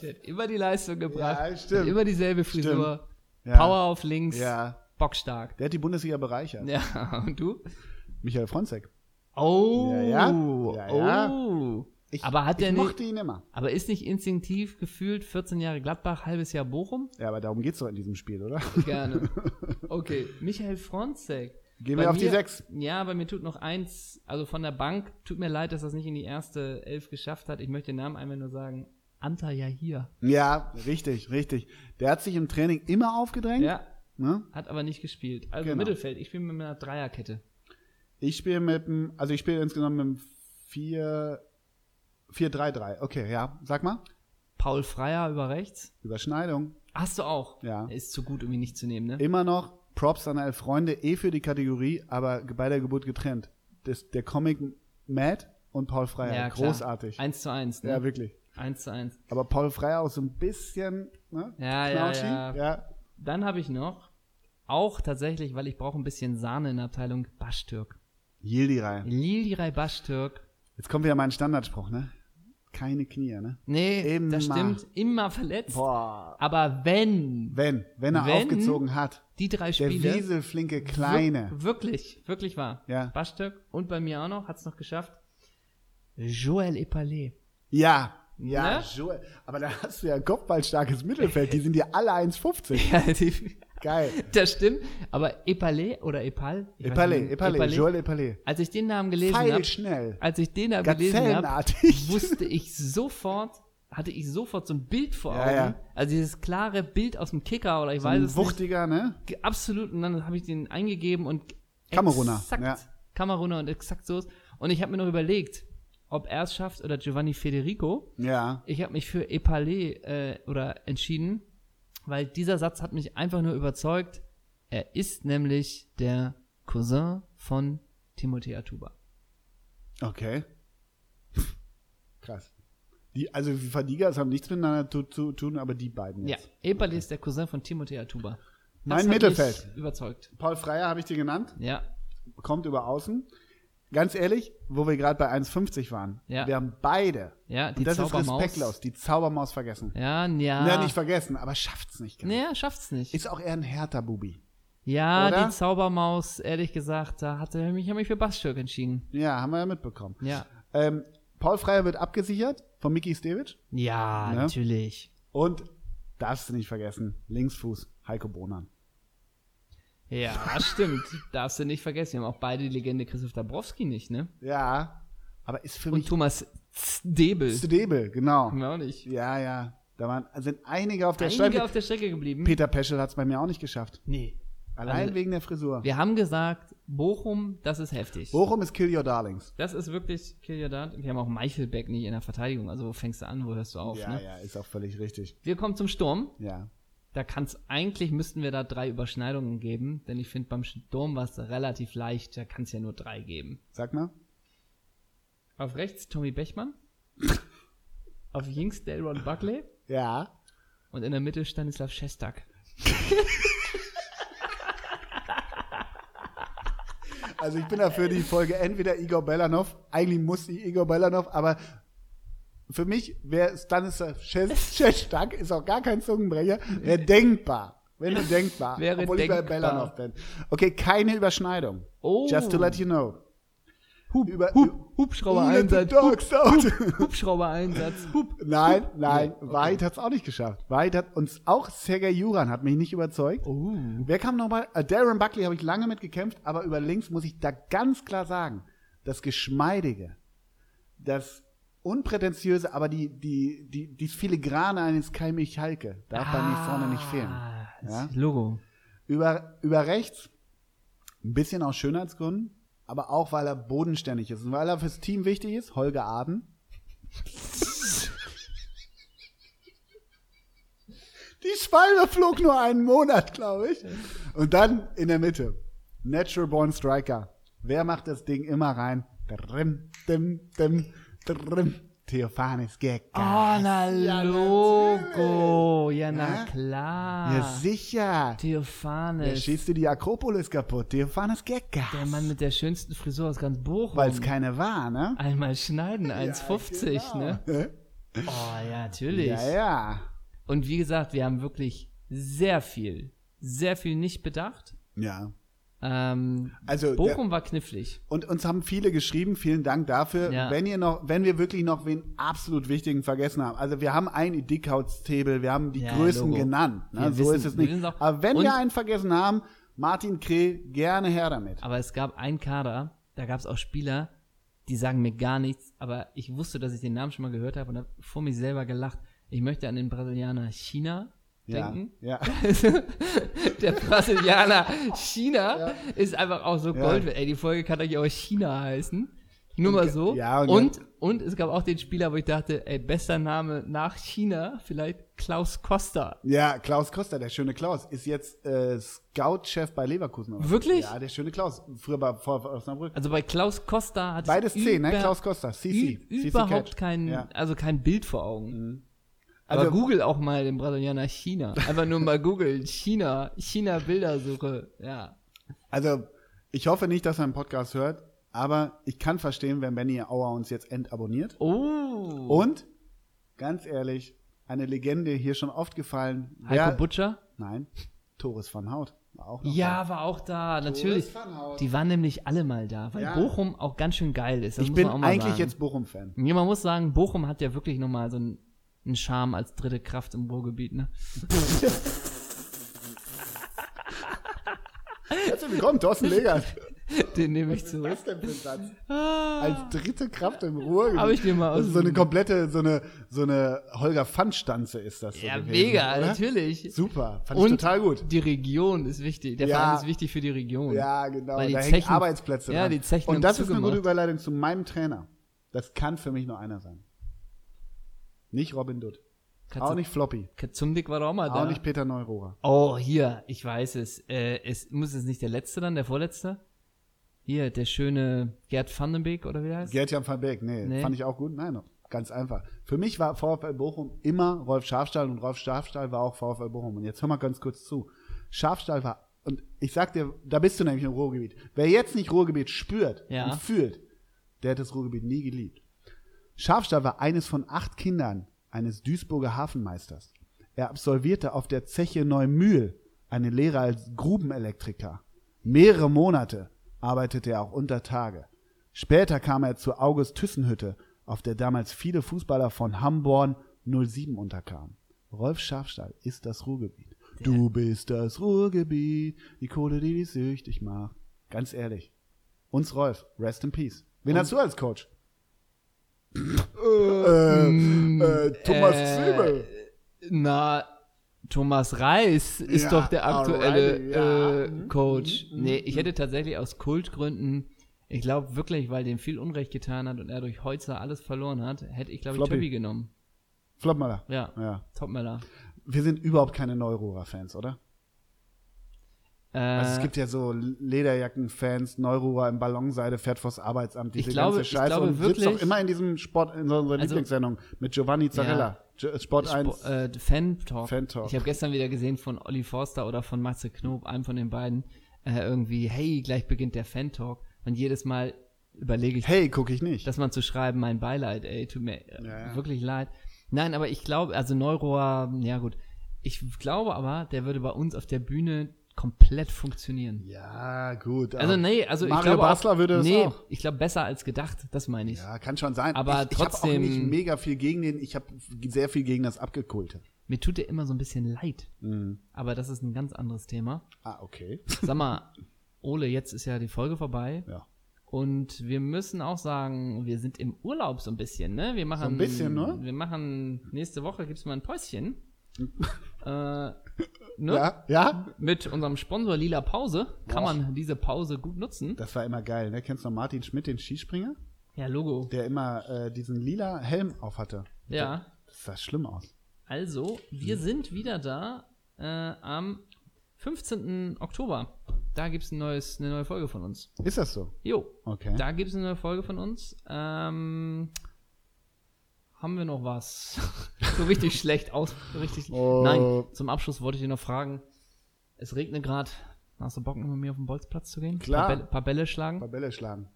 Der hat immer die Leistung gebracht. Ja, stimmt. Immer dieselbe Frisur. Ja. Power auf links. Ja, Bockstark. der hat die Bundesliga bereichert. Ja, und du? Michael Fronzek. Oh. Ja, ja. Ja, ja. Oh. Ich, aber hat ich nicht, mochte ihn immer. aber ist nicht instinktiv gefühlt 14 Jahre Gladbach, halbes Jahr Bochum? Ja, aber darum geht's doch in diesem Spiel, oder? Gerne. Okay, Michael Fronzek. Gehen Bei wir auf die mir- sechs. Ja, bei mir tut noch eins, also von der Bank, tut mir leid, dass das nicht in die erste Elf geschafft hat. Ich möchte den Namen einmal nur sagen. Anta Yahir. Ja, richtig, richtig. Der hat sich im Training immer aufgedrängt. Ja, Ne? hat aber nicht gespielt. Also Genau. Mittelfeld, ich spiele mit einer Dreierkette. Ich spiele mit dem, also ich spiele insgesamt mit dem 4 4-3-3. Okay, ja, sag mal. Paul Freier über rechts. Überschneidung. Hast du auch? Ja. Er ist zu gut, um ihn nicht zu nehmen, ne? Immer noch Props an elf Freunde, eh für die Kategorie, aber bei der Geburt getrennt. Das, der Comic Matt und Paul Freier. Ja. Großartig. Eins zu eins, ne? Ja, wirklich. Eins zu eins. Aber Paul Freier auch so ein bisschen, ne? Ja, ja, Knautschi. ja. ja. Dann habe ich noch, auch tatsächlich, weil ich brauche ein bisschen Sahne in der Abteilung, Baschtürk. Yildiray. Liliray Baschtürk. Jetzt kommt wieder mein Standardspruch, ne? Keine Knie, ne? Nee, Immer. das stimmt. Immer verletzt. Boah. Aber wenn Wenn, wenn er Wenn- aufgezogen hat. die drei Der Spiele. wieselflinke Kleine. Wir wirklich, wirklich wahr. Ja. Bastöck und bei mir auch noch, hat es noch geschafft. Joël Epalé. Ja. Ja, Ne? Joel. Aber da hast du ja ein kopfballstarkes Mittelfeld. Die sind ja alle 1,50. Ja, die, Geil. das stimmt. Aber Epalé oder Epal? Epalé. Epalé, Joel Epalé. Als ich den Namen gelesen habe, Pfeilschnell. als ich den Namen gelesen habe, wusste ich sofort, hatte ich sofort so ein Bild vor Ja, Augen. ja. Also dieses klare Bild aus dem Kicker oder ich So weiß es wuchtiger, ne? nicht. Absolut. Und dann habe ich den eingegeben und Kameruner, Exakt. ja. Kameruner und exakt so ist. Und ich habe mir noch überlegt, ob er es schafft oder Giovanni Federico. Ja. Ich habe mich für Epalé äh, oder entschieden, weil dieser Satz hat mich einfach nur überzeugt. Er ist nämlich der Cousin von Timothée Atuba. Okay. Krass. Die, also die Verdigas haben nichts miteinander zu, zu tun, aber die beiden Ja, jetzt. Epalé ist der Cousin von Timothée Atuba. Mein hat Mittelfeld. überzeugt. Paul Freier habe ich dir genannt. Ja, Kommt über außen. Ganz ehrlich, wo wir gerade bei 1,50 waren. Ja. Wir haben beide. ja, die Und das ist Zaubermaus. respektlos. Die Zaubermaus vergessen. Ja, ja. Ja, nicht vergessen, aber schafft's nicht. ganz. Naja, schafft's nicht. Ist auch eher ein härter Bubi. ja, oder? die Zaubermaus, ehrlich gesagt, da hatte ich mich, hab mich für Bastürk entschieden. Ja, haben wir ja mitbekommen. Ja. Ähm, Paul Freier wird abgesichert von Miki Stevic. Ja, Ne? natürlich. Und darfst du nicht vergessen, Linksfuß Heiko Bonan. Ja, stimmt. Darfst du nicht vergessen. Wir haben auch beide die Legende Christoph Dabrowski nicht, ne? Ja, aber ist für Und mich Thomas Debel. Stebel, genau. Haben wir auch nicht. Ja, ja. Da waren, sind einige auf der Einige Strecke. auf der Strecke geblieben. Peter Peschel hat es bei mir auch nicht geschafft. Nee. Allein Also- wegen der Frisur. Wir haben gesagt, Bochum, das ist heftig. Bochum ist Kill Your Darlings. Das ist wirklich Kill Your Dad. Wir haben auch Meichelbeck nicht in der Verteidigung. Also wo fängst du an, wo hörst du auf? ja, ne? ja, ist auch völlig richtig. Wir kommen zum Sturm. Ja. Da kann's eigentlich müssten wir da drei Überschneidungen geben, denn ich finde beim Sturm war es relativ leicht. Da kann es ja nur drei geben. Sag mal. Auf rechts Tommy Bechmann. auf links Delron Buckley. Ja. Und in der Mitte Stanislav Šestak. Also ich bin dafür die Folge entweder Igor Belanov, eigentlich muss ich Igor Belanov, aber für mich wäre Stanislav Šestak, ist auch gar kein Zungenbrecher, wäre denkbar. Wenn du denkbar. Wäre obwohl ich bei denkbar. Belanov bin. Okay, keine Überschneidung. Oh. Just to let you know. Hub, Über- Hub, Hubschrauber-Einsatz. Out. Hub, Hubschrauber-Einsatz. Hub. Nein, nein, Wahrheit hat es auch nicht geschafft. Wahrheit hat uns auch Sergei Juran hat mich nicht überzeugt. Oh. Wer kam nochmal? Äh, Darren Buckley habe ich lange mit gekämpft, aber über links muss ich da ganz klar sagen, das Geschmeidige, das Unprätentiöse, aber die, die, die, die Filigrane eines Kai Michalke darf bei mir vorne nicht fehlen. Ah, Ja? das Logo. Über, über rechts, ein bisschen aus Schönheitsgründen, aber auch, weil er bodenständig ist und weil er fürs Team wichtig ist, Holger Aden. Die Schwalbe flog nur einen Monat, glaube ich. Und dann in der Mitte, Natural Born Striker. Wer macht das Ding immer rein? Drim, dim, dim, drim. Theophanes Gag. Oh, na Ja, Logo. Ja, na Ja? klar. Ja, sicher. Theophanes. schießt dir die Akropolis kaputt. Theophanes Gaggas. Der Mann mit der schönsten Frisur aus ganz Bochum. Weil es keine war, ne? Einmal schneiden, 1,50, ne? ne? Oh, ja, natürlich. Ja, ja. Und wie gesagt, wir haben wirklich sehr viel, sehr viel nicht bedacht. Ja. Ähm, Also, Bochum war knifflig. Und uns haben viele geschrieben, vielen Dank dafür. Ja. Wenn ihr noch, wenn wir wirklich noch wen absolut wichtigen vergessen haben. Also wir haben einen Dickhautstable, wir haben die Ja, Größen Logo. genannt. Ne? So wissen- ist es nicht. Aber wenn Und- wir einen vergessen haben, Martin Kreh, gerne her damit. Aber es gab einen Kader, da gab es auch Spieler, die sagen mir gar nichts, aber ich wusste, dass ich den Namen schon mal gehört habe und habe vor mich selber gelacht. Ich möchte an den Brasilianer China denken. ja. Der Brasilianer China ist einfach auch so Ja. Gold. Ey, die Folge kann doch ja auch China heißen. Nur mal so. ja, und- und, und, es gab auch den Spieler, wo ich dachte, ey, bester Name nach China, vielleicht Klaus Costa. Ja, Klaus Koster, der schöne Klaus, ist jetzt äh, Scout-Chef bei Leverkusen. oder? Wirklich? Ja, der schöne Klaus. Früher bei vor Osnabrück. Also bei Klaus Costa hat Beides C, ne? Klaus Costa. CC. überhaupt kein, Ja. also kein Bild vor Augen. Also- Aber Google auch mal den Brasilianer China. Einfach nur mal googeln. China, China Bildersuche. Ja. Also, ich hoffe nicht, dass er einen Podcast hört, aber ich kann verstehen, wenn Benny Auer uns jetzt entabonniert. Oh. Und, ganz ehrlich, eine Legende hier schon oft gefallen. Heiko Butcher? Nein, Torres van Hout war auch noch Ja, da. war auch da, natürlich. van Hout. Die waren nämlich alle mal da, weil Ja. Bochum auch ganz schön geil ist. Das Ich bin man auch mal eigentlich sagen. jetzt Bochum-Fan. Ja, man muss sagen, Bochum hat ja wirklich nochmal so einen, einen Charme als dritte Kraft im Ruhrgebiet, ne? Herzlich willkommen, Thorsten Legert. Den nehme ich Was zurück. ist denn für ein Satz? Ah, Als dritte Kraft im Ruhrgebiet. Hab ich dir mal aus so eine komplette, so eine, so eine Holger Pfannstanze ist das so ja, gewesen, mega, oder? natürlich. Super, fand Und ich total gut. die Region ist wichtig. Der Ja. Verein ist wichtig für die Region. Ja, genau. Weil die da hängen Zechen- Arbeitsplätze Ja, die Zechen Und das ist eine gute Überleitung zu meinem Trainer. Das kann für mich nur einer sein. Nicht Robin Dutt. Katze- Auch nicht Floppy. Zumdick war auch mal da. Auch nicht Peter Neurohrer. Oh, hier, ich weiß es. Äh, es muss es nicht der letzte dann, der vorletzte? Hier, der schöne Gerd van den Beek, oder wie der heißt? Gerd-Jan van Beek, nee, Nee. fand ich auch gut. Nein, ganz einfach. Für mich war VfL Bochum immer Rolf Schafstall und Rolf Schafstall war auch VfL Bochum. Und jetzt hör mal ganz kurz zu. Schafstall war, und ich sag dir, da bist du nämlich im Ruhrgebiet. Wer jetzt nicht Ruhrgebiet spürt Ja. und fühlt, der hat das Ruhrgebiet nie geliebt. Schafstall war eines von acht Kindern eines Duisburger Hafenmeisters. Er absolvierte auf der Zeche Neumühl eine Lehre als Grubenelektriker. Mehrere Monate arbeitete er auch unter Tage. Später kam er zur August Thyssen-Hütte, auf der damals viele Fußballer von Hamborn 07 unterkamen. Rolf Schafstall ist das Ruhrgebiet. Du bist das Ruhrgebiet, die Kohle, die dich süchtig macht. Ganz ehrlich. Uns Rolf, rest in peace. Wen hast du als Coach? Äh, äh, Thomas Äh, Zwiebel. Na, Thomas Reis ist Ja, doch der aktuelle ja. äh, Coach. mhm, Nee, ich hätte tatsächlich aus Kultgründen, ich glaube wirklich, weil dem viel Unrecht getan hat und er durch Heutzer alles verloren hat, hätte ich, glaube ich. Tobi genommen. Floppmaler. Ja, Ja. Topmöller. Wir sind überhaupt keine Neururer-Fans, oder? Äh, Also es gibt ja so Lederjacken-Fans, Neururer im Ballonseide, fährt vors Arbeitsamt, diese Ich glaube- ganze ich Scheiße glaube und sitzt wirklich- doch immer in diesem Sport, in so unserer Also- Lieblingssendung mit Giovanni Zarella. J- Sport 1. Spo äh, Fan Talk. Fan Talk. Ich habe gestern wieder gesehen von Olli Forster oder von Matze Knob, einem von den beiden, äh, irgendwie, hey, gleich beginnt der Fan Talk. Und jedes Mal überlege ich, Hey, gucke ich nicht. dass man zu schreiben, mein Beileid, ey, tut mir äh, Ja, ja. wirklich leid. Nein, aber ich glaube, also Neurohr, ja gut. Ich glaube aber, der würde bei uns auf der Bühne komplett funktionieren. ja, gut. Also nee, also ich Mario glaube Basler auch, würde das nee, auch. ich glaube besser als gedacht, das meine ich. Ja, kann schon sein. Aber ich, ich habe auch trotzdem- nicht mega viel gegen den, ich habe sehr viel gegen das Abgekulte. Mir tut der immer so ein bisschen leid, Mhm. aber das ist ein ganz anderes Thema. Ah, okay. Sag mal, Ole, jetzt ist ja die Folge vorbei. Ja. Und wir müssen auch sagen, wir sind im Urlaub so ein bisschen, ne? Wir machen, ein bisschen, ne? Wir machen, nächste Woche gibt's mal ein Päuschen. äh, ne? Ja, ja, Mit unserem Sponsor Lila Pause kann Boah. man diese Pause gut nutzen. das war immer geil. Ne? Kennst du noch Martin Schmidt, den Skispringer? Ja, Logo. Der immer äh, diesen lila Helm auf hatte. Ja. Das sah schlimm aus. Also, wir sind wieder da äh, am 15. Oktober. Da gibt's ein neues, eine neue Folge von uns. Ist das so? Jo, Okay. Da gibt es eine neue Folge von uns. Ähm, haben wir noch was? so richtig schlecht aus. Richtig. Oh. Nein, zum Abschluss wollte ich dir noch fragen. Es regnet gerade. Hast du Bock, mit mir auf den Bolzplatz zu gehen? Klar. Paar Bälle, paar Bälle schlagen? Paar Bälle schlagen.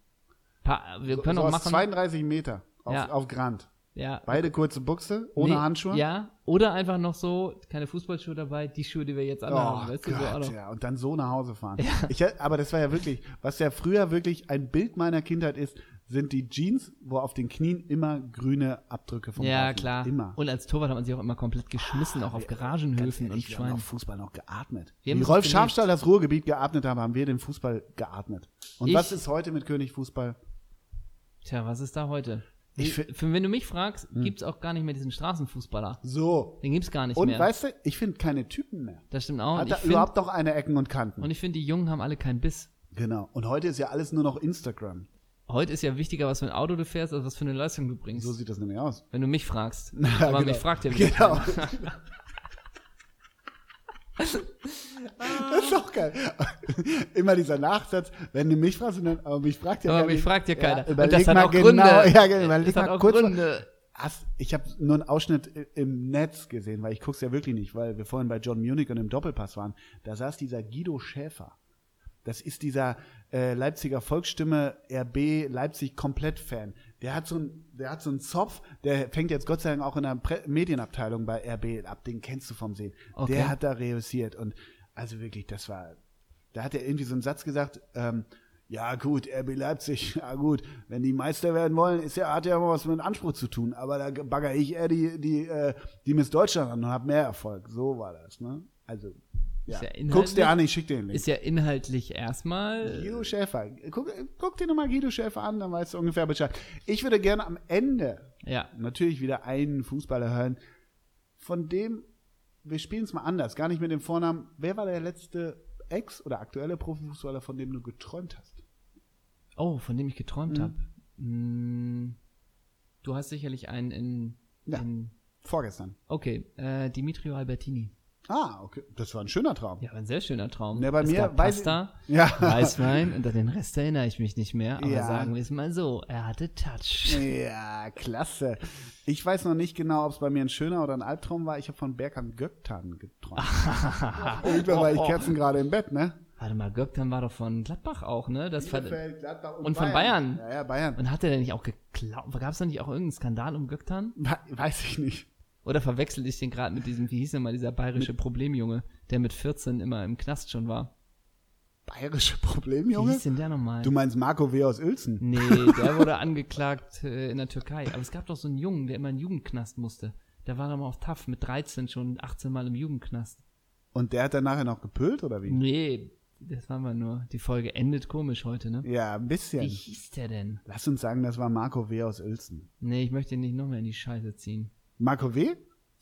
Paar, wir So, können so auch machen. 32 Meter auf, Ja. auf Grand. ja. Beide kurze Buchse, ohne Nee, Handschuhe. Ja. Oder einfach noch so, keine Fußballschuhe dabei, die Schuhe, die wir jetzt Oh anhaben. weißt du, so auch Gott, noch. ja. Und dann so nach Hause fahren. Ich, hätt- aber das war ja wirklich, was ja früher wirklich ein Bild meiner Kindheit ist, sind die Jeans, wo auf den Knien immer grüne Abdrücke vom Ja, Reifen. klar. Immer. Und als Torwart hat man sich auch immer komplett geschmissen, auch auf Garagenhöfen und Ehrlich, wir haben Schweinen. auf Fußball noch geatmet. Wie Rolf. Schafstall das Ruhrgebiet geatmet haben, haben wir den Fußball geatmet. Und Ich- was ist heute mit König Fußball? Tja, was ist da heute? Ich für, wenn du mich fragst, gibt's auch gar nicht mehr diesen Straßenfußballer. So. Den gibt's gar nicht Und mehr. weißt du, ich finde keine Typen mehr. das stimmt auch. Und Hat ich, er find, überhaupt noch eine Ecken und Kanten? und ich finde, die Jungen haben alle keinen Biss. genau. Und heute ist ja alles nur noch Instagram. Heute ist ja wichtiger, was für ein Auto du fährst, als was für eine Leistung du bringst. So sieht das nämlich aus. wenn du mich fragst. Ja, Aber genau. mich fragt ja wieder Genau. Das ist doch geil. Immer dieser Nachsatz, wenn du mich fragst, dann, aber mich fragt ja Aber keiner. mich fragt ja keiner. Und überleg das hat mal auch genau, Gründe. Ja, genau, überleg Das hat auch kurz. Gründe. Hast, ich habe nur einen Ausschnitt im Netz gesehen, weil ich guck's ja wirklich nicht, weil wir vorhin bei John Munich und im Doppelpass waren. Da saß dieser Guido Schäfer. Das ist dieser äh, Leipziger Volksstimme RB Leipzig Komplett-Fan. der hat so ein, der hat so einen Zopf, der fängt jetzt Gott sei Dank auch in der Pre Medienabteilung bei RB ab, den kennst du vom Sehen. Okay. Der hat da reüssiert und also wirklich, das war, da hat er irgendwie so einen Satz gesagt, ähm, ja gut, RB Leipzig, ja gut, wenn die Meister werden wollen, ist ja, hat ja immer was mit Anspruch zu tun, aber da bagger ich eher die, die, äh, die Miss Deutschland an und hab mehr Erfolg. So war das, ne? Also, ja. Ja Guck's dir an, ich schick dir den Link. Ist ja inhaltlich erstmal. Guido Schäfer. Guck, guck dir nochmal Guido Schäfer an, dann weißt du ungefähr Bescheid. Ich würde gerne am Ende Ja. natürlich wieder einen Fußballer hören, von dem, wir spielen es mal anders, gar nicht mit dem Vornamen. Wer war der letzte Ex- oder aktuelle Profifußballer, von dem du geträumt hast? Oh, von dem ich Mhm. geträumt hab. Hm, du hast sicherlich einen in. Ja. in Vorgestern. okay, äh, Dimitrio Albertini. Ah, okay. Das war ein schöner Traum. Ja, ein sehr schöner Traum. Ja, bei es mir Pasta, Ja. Weißwein und an den Rest erinnere ich mich nicht mehr. Aber Ja. sagen wir es mal so, er hatte Touch. Ja, klasse. Ich weiß noch nicht genau, ob es bei mir ein schöner oder ein Albtraum war. Ich habe von Berkan Göktan geträumt. Irgendwann war ich Kerzen gerade im Bett, ne? Warte mal, Göktan war doch von Gladbach auch, ne? Das Bielefeld, Gladbach Und von Bayern. Ja, ja, Bayern. und hat er denn nicht auch geklaut? Gab es da nicht auch irgendeinen Skandal um Göktan? We- Weiß ich nicht. Oder verwechsel ich den gerade mit diesem, wie hieß denn mal dieser bayerische Problemjunge, der mit 14 immer im Knast schon war? Bayerische Problem, Wie hieß denn der nochmal? Du meinst Marco W. aus Uelzen? Nee, der wurde angeklagt äh, in der Türkei. Aber es gab doch so einen Jungen, der immer in den Jugendknast musste. Der war immer auf TAF mit 13 schon 18 Mal im Jugendknast. Und der hat dann nachher noch gepölt, oder wie? Nee, das war mal nur. Die Folge endet komisch heute, ne? Ja, ein bisschen. Wie hieß der denn? Lass uns sagen, das war Marco W. aus Uelzen. Nee, ich möchte ihn nicht noch mehr in die Scheiße ziehen. Marco W.?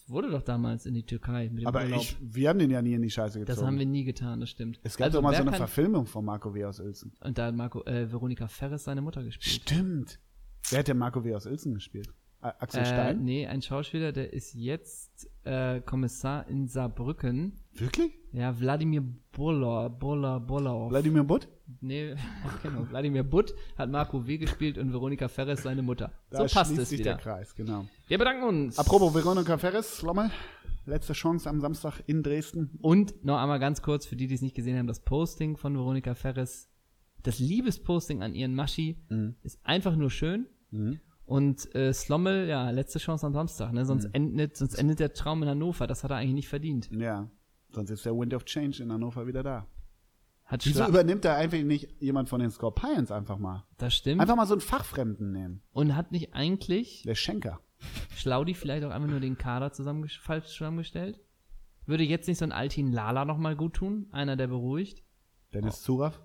Wurde doch damals in die Türkei mit dem Aber Urlaub. ich, wir haben den ja nie in die Scheiße gezogen. das haben wir nie getan, das stimmt. es gab Also doch mal so eine Verfilmung von Marco W. aus Uelzen. Und da hat Marco, äh, Veronika Ferres seine Mutter gespielt. Stimmt. Wer hat der Marco W. aus Uelzen gespielt? Axel Äh, Stein? nee, ein Schauspieler, der ist jetzt äh, Kommissar in Saarbrücken. Wirklich? Ja, Wladimir Boller, Boller, Boller. Wladimir Butt? Nee, genau. Wladimir Butt hat Marco W. gespielt und Veronika Ferres seine Mutter. Da so passt schließt es sich wieder. der Kreis, genau. Wir bedanken uns. Apropos Veronika Ferres, Lommel, letzte Chance am Samstag in Dresden. Und noch einmal ganz kurz, für die, die es nicht gesehen haben, das Posting von Veronika Ferres, das Liebesposting an ihren Maschi, Mhm. ist einfach nur schön. Und äh, Slommel, ja, letzte Chance am Samstag, ne? Mhm. Sonst, endet, sonst endet der Traum in Hannover. Das hat er eigentlich nicht verdient. Ja, sonst ist der Wind of Change in Hannover wieder da. Hat Wieso Schla übernimmt da einfach nicht jemand von den Scorpions einfach mal? das stimmt. Einfach mal so einen Fachfremden nehmen. Und hat nicht eigentlich Der Schenker. Schlaudi vielleicht auch einfach nur den Kader zusammenges falsch zusammengestellt? Würde jetzt nicht so ein Altin Lala nochmal gut tun? Einer, der beruhigt? Dennis Zuraff.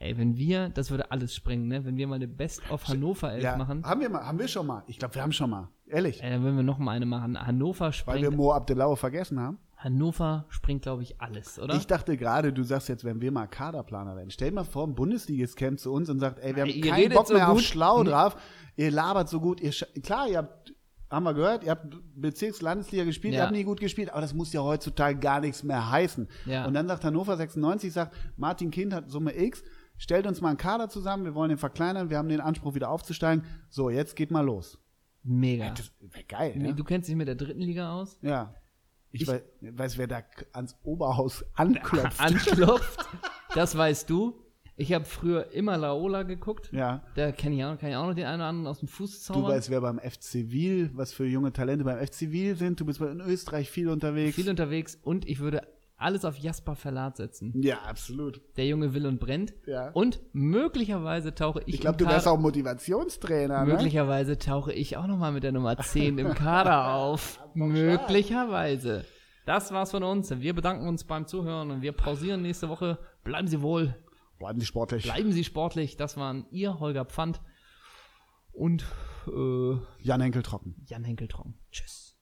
Ey, wenn wir, das würde alles sprengen, ne? Wenn wir mal eine Best of Hannover 11 Ja, machen, haben wir mal, haben wir schon mal. Ich glaube, wir haben schon mal. Ehrlich. ey, dann würden wir noch mal eine machen. Hannover Weil sprengt, wir Mo Abdelau vergessen haben. Hannover sprengt, glaube ich, alles, oder? Ich dachte gerade, du sagst jetzt, wenn wir mal Kaderplaner werden. Stell dir mal vor, ein Bundesligist käme zu uns und sagt, ey, wir haben Ihr keinen Bock so mehr auf gut. Schlau Nee. drauf. Ihr labert so gut. Ihr Klar, ihr habt, haben wir gehört, ihr habt Bezirks-Landesliga gespielt, ihr Ja. habt nie gut gespielt, aber das muss ja heutzutage gar nichts mehr heißen. Ja. Und dann sagt Hannover 96, sagt, Martin Kind hat Summe X, stellt uns mal einen Kader zusammen, wir wollen den verkleinern, wir haben den Anspruch, wieder aufzusteigen. So, jetzt geht mal los. Mega. Das wäre geil, ne? Du kennst dich mit der dritten Liga aus? Ja. Ich, Ich- weiß, weiß, wer da ans Oberhaus anklopft. Anklopft. das weißt du. Ich habe früher immer Laola geguckt. ja. Da kenn ich auch, kann ich auch noch den einen oder anderen aus dem Fuß Du zaubern. weißt, wer beim FC Wiel, was für junge Talente beim FC Wiel sind. Du bist in Österreich viel unterwegs. Viel unterwegs und ich würde alles auf Jasper Verlat setzen. ja, absolut. Der Junge will und brennt. Ja. Und möglicherweise tauche ich Ich glaube, du wärst auch Motivationstrainer, ne? Möglicherweise tauche ich auch nochmal mit der Nummer 10 im Kader auf. Möglicherweise. Das war's von uns. Wir bedanken uns beim Zuhören und wir pausieren nächste Woche. Bleiben Sie wohl, Bleiben Sie sportlich. bleiben Sie sportlich. Das waren Ihr Holger Pfand und äh, Jan Henkel trocken. Jan Henkeltrocken. Tschüss.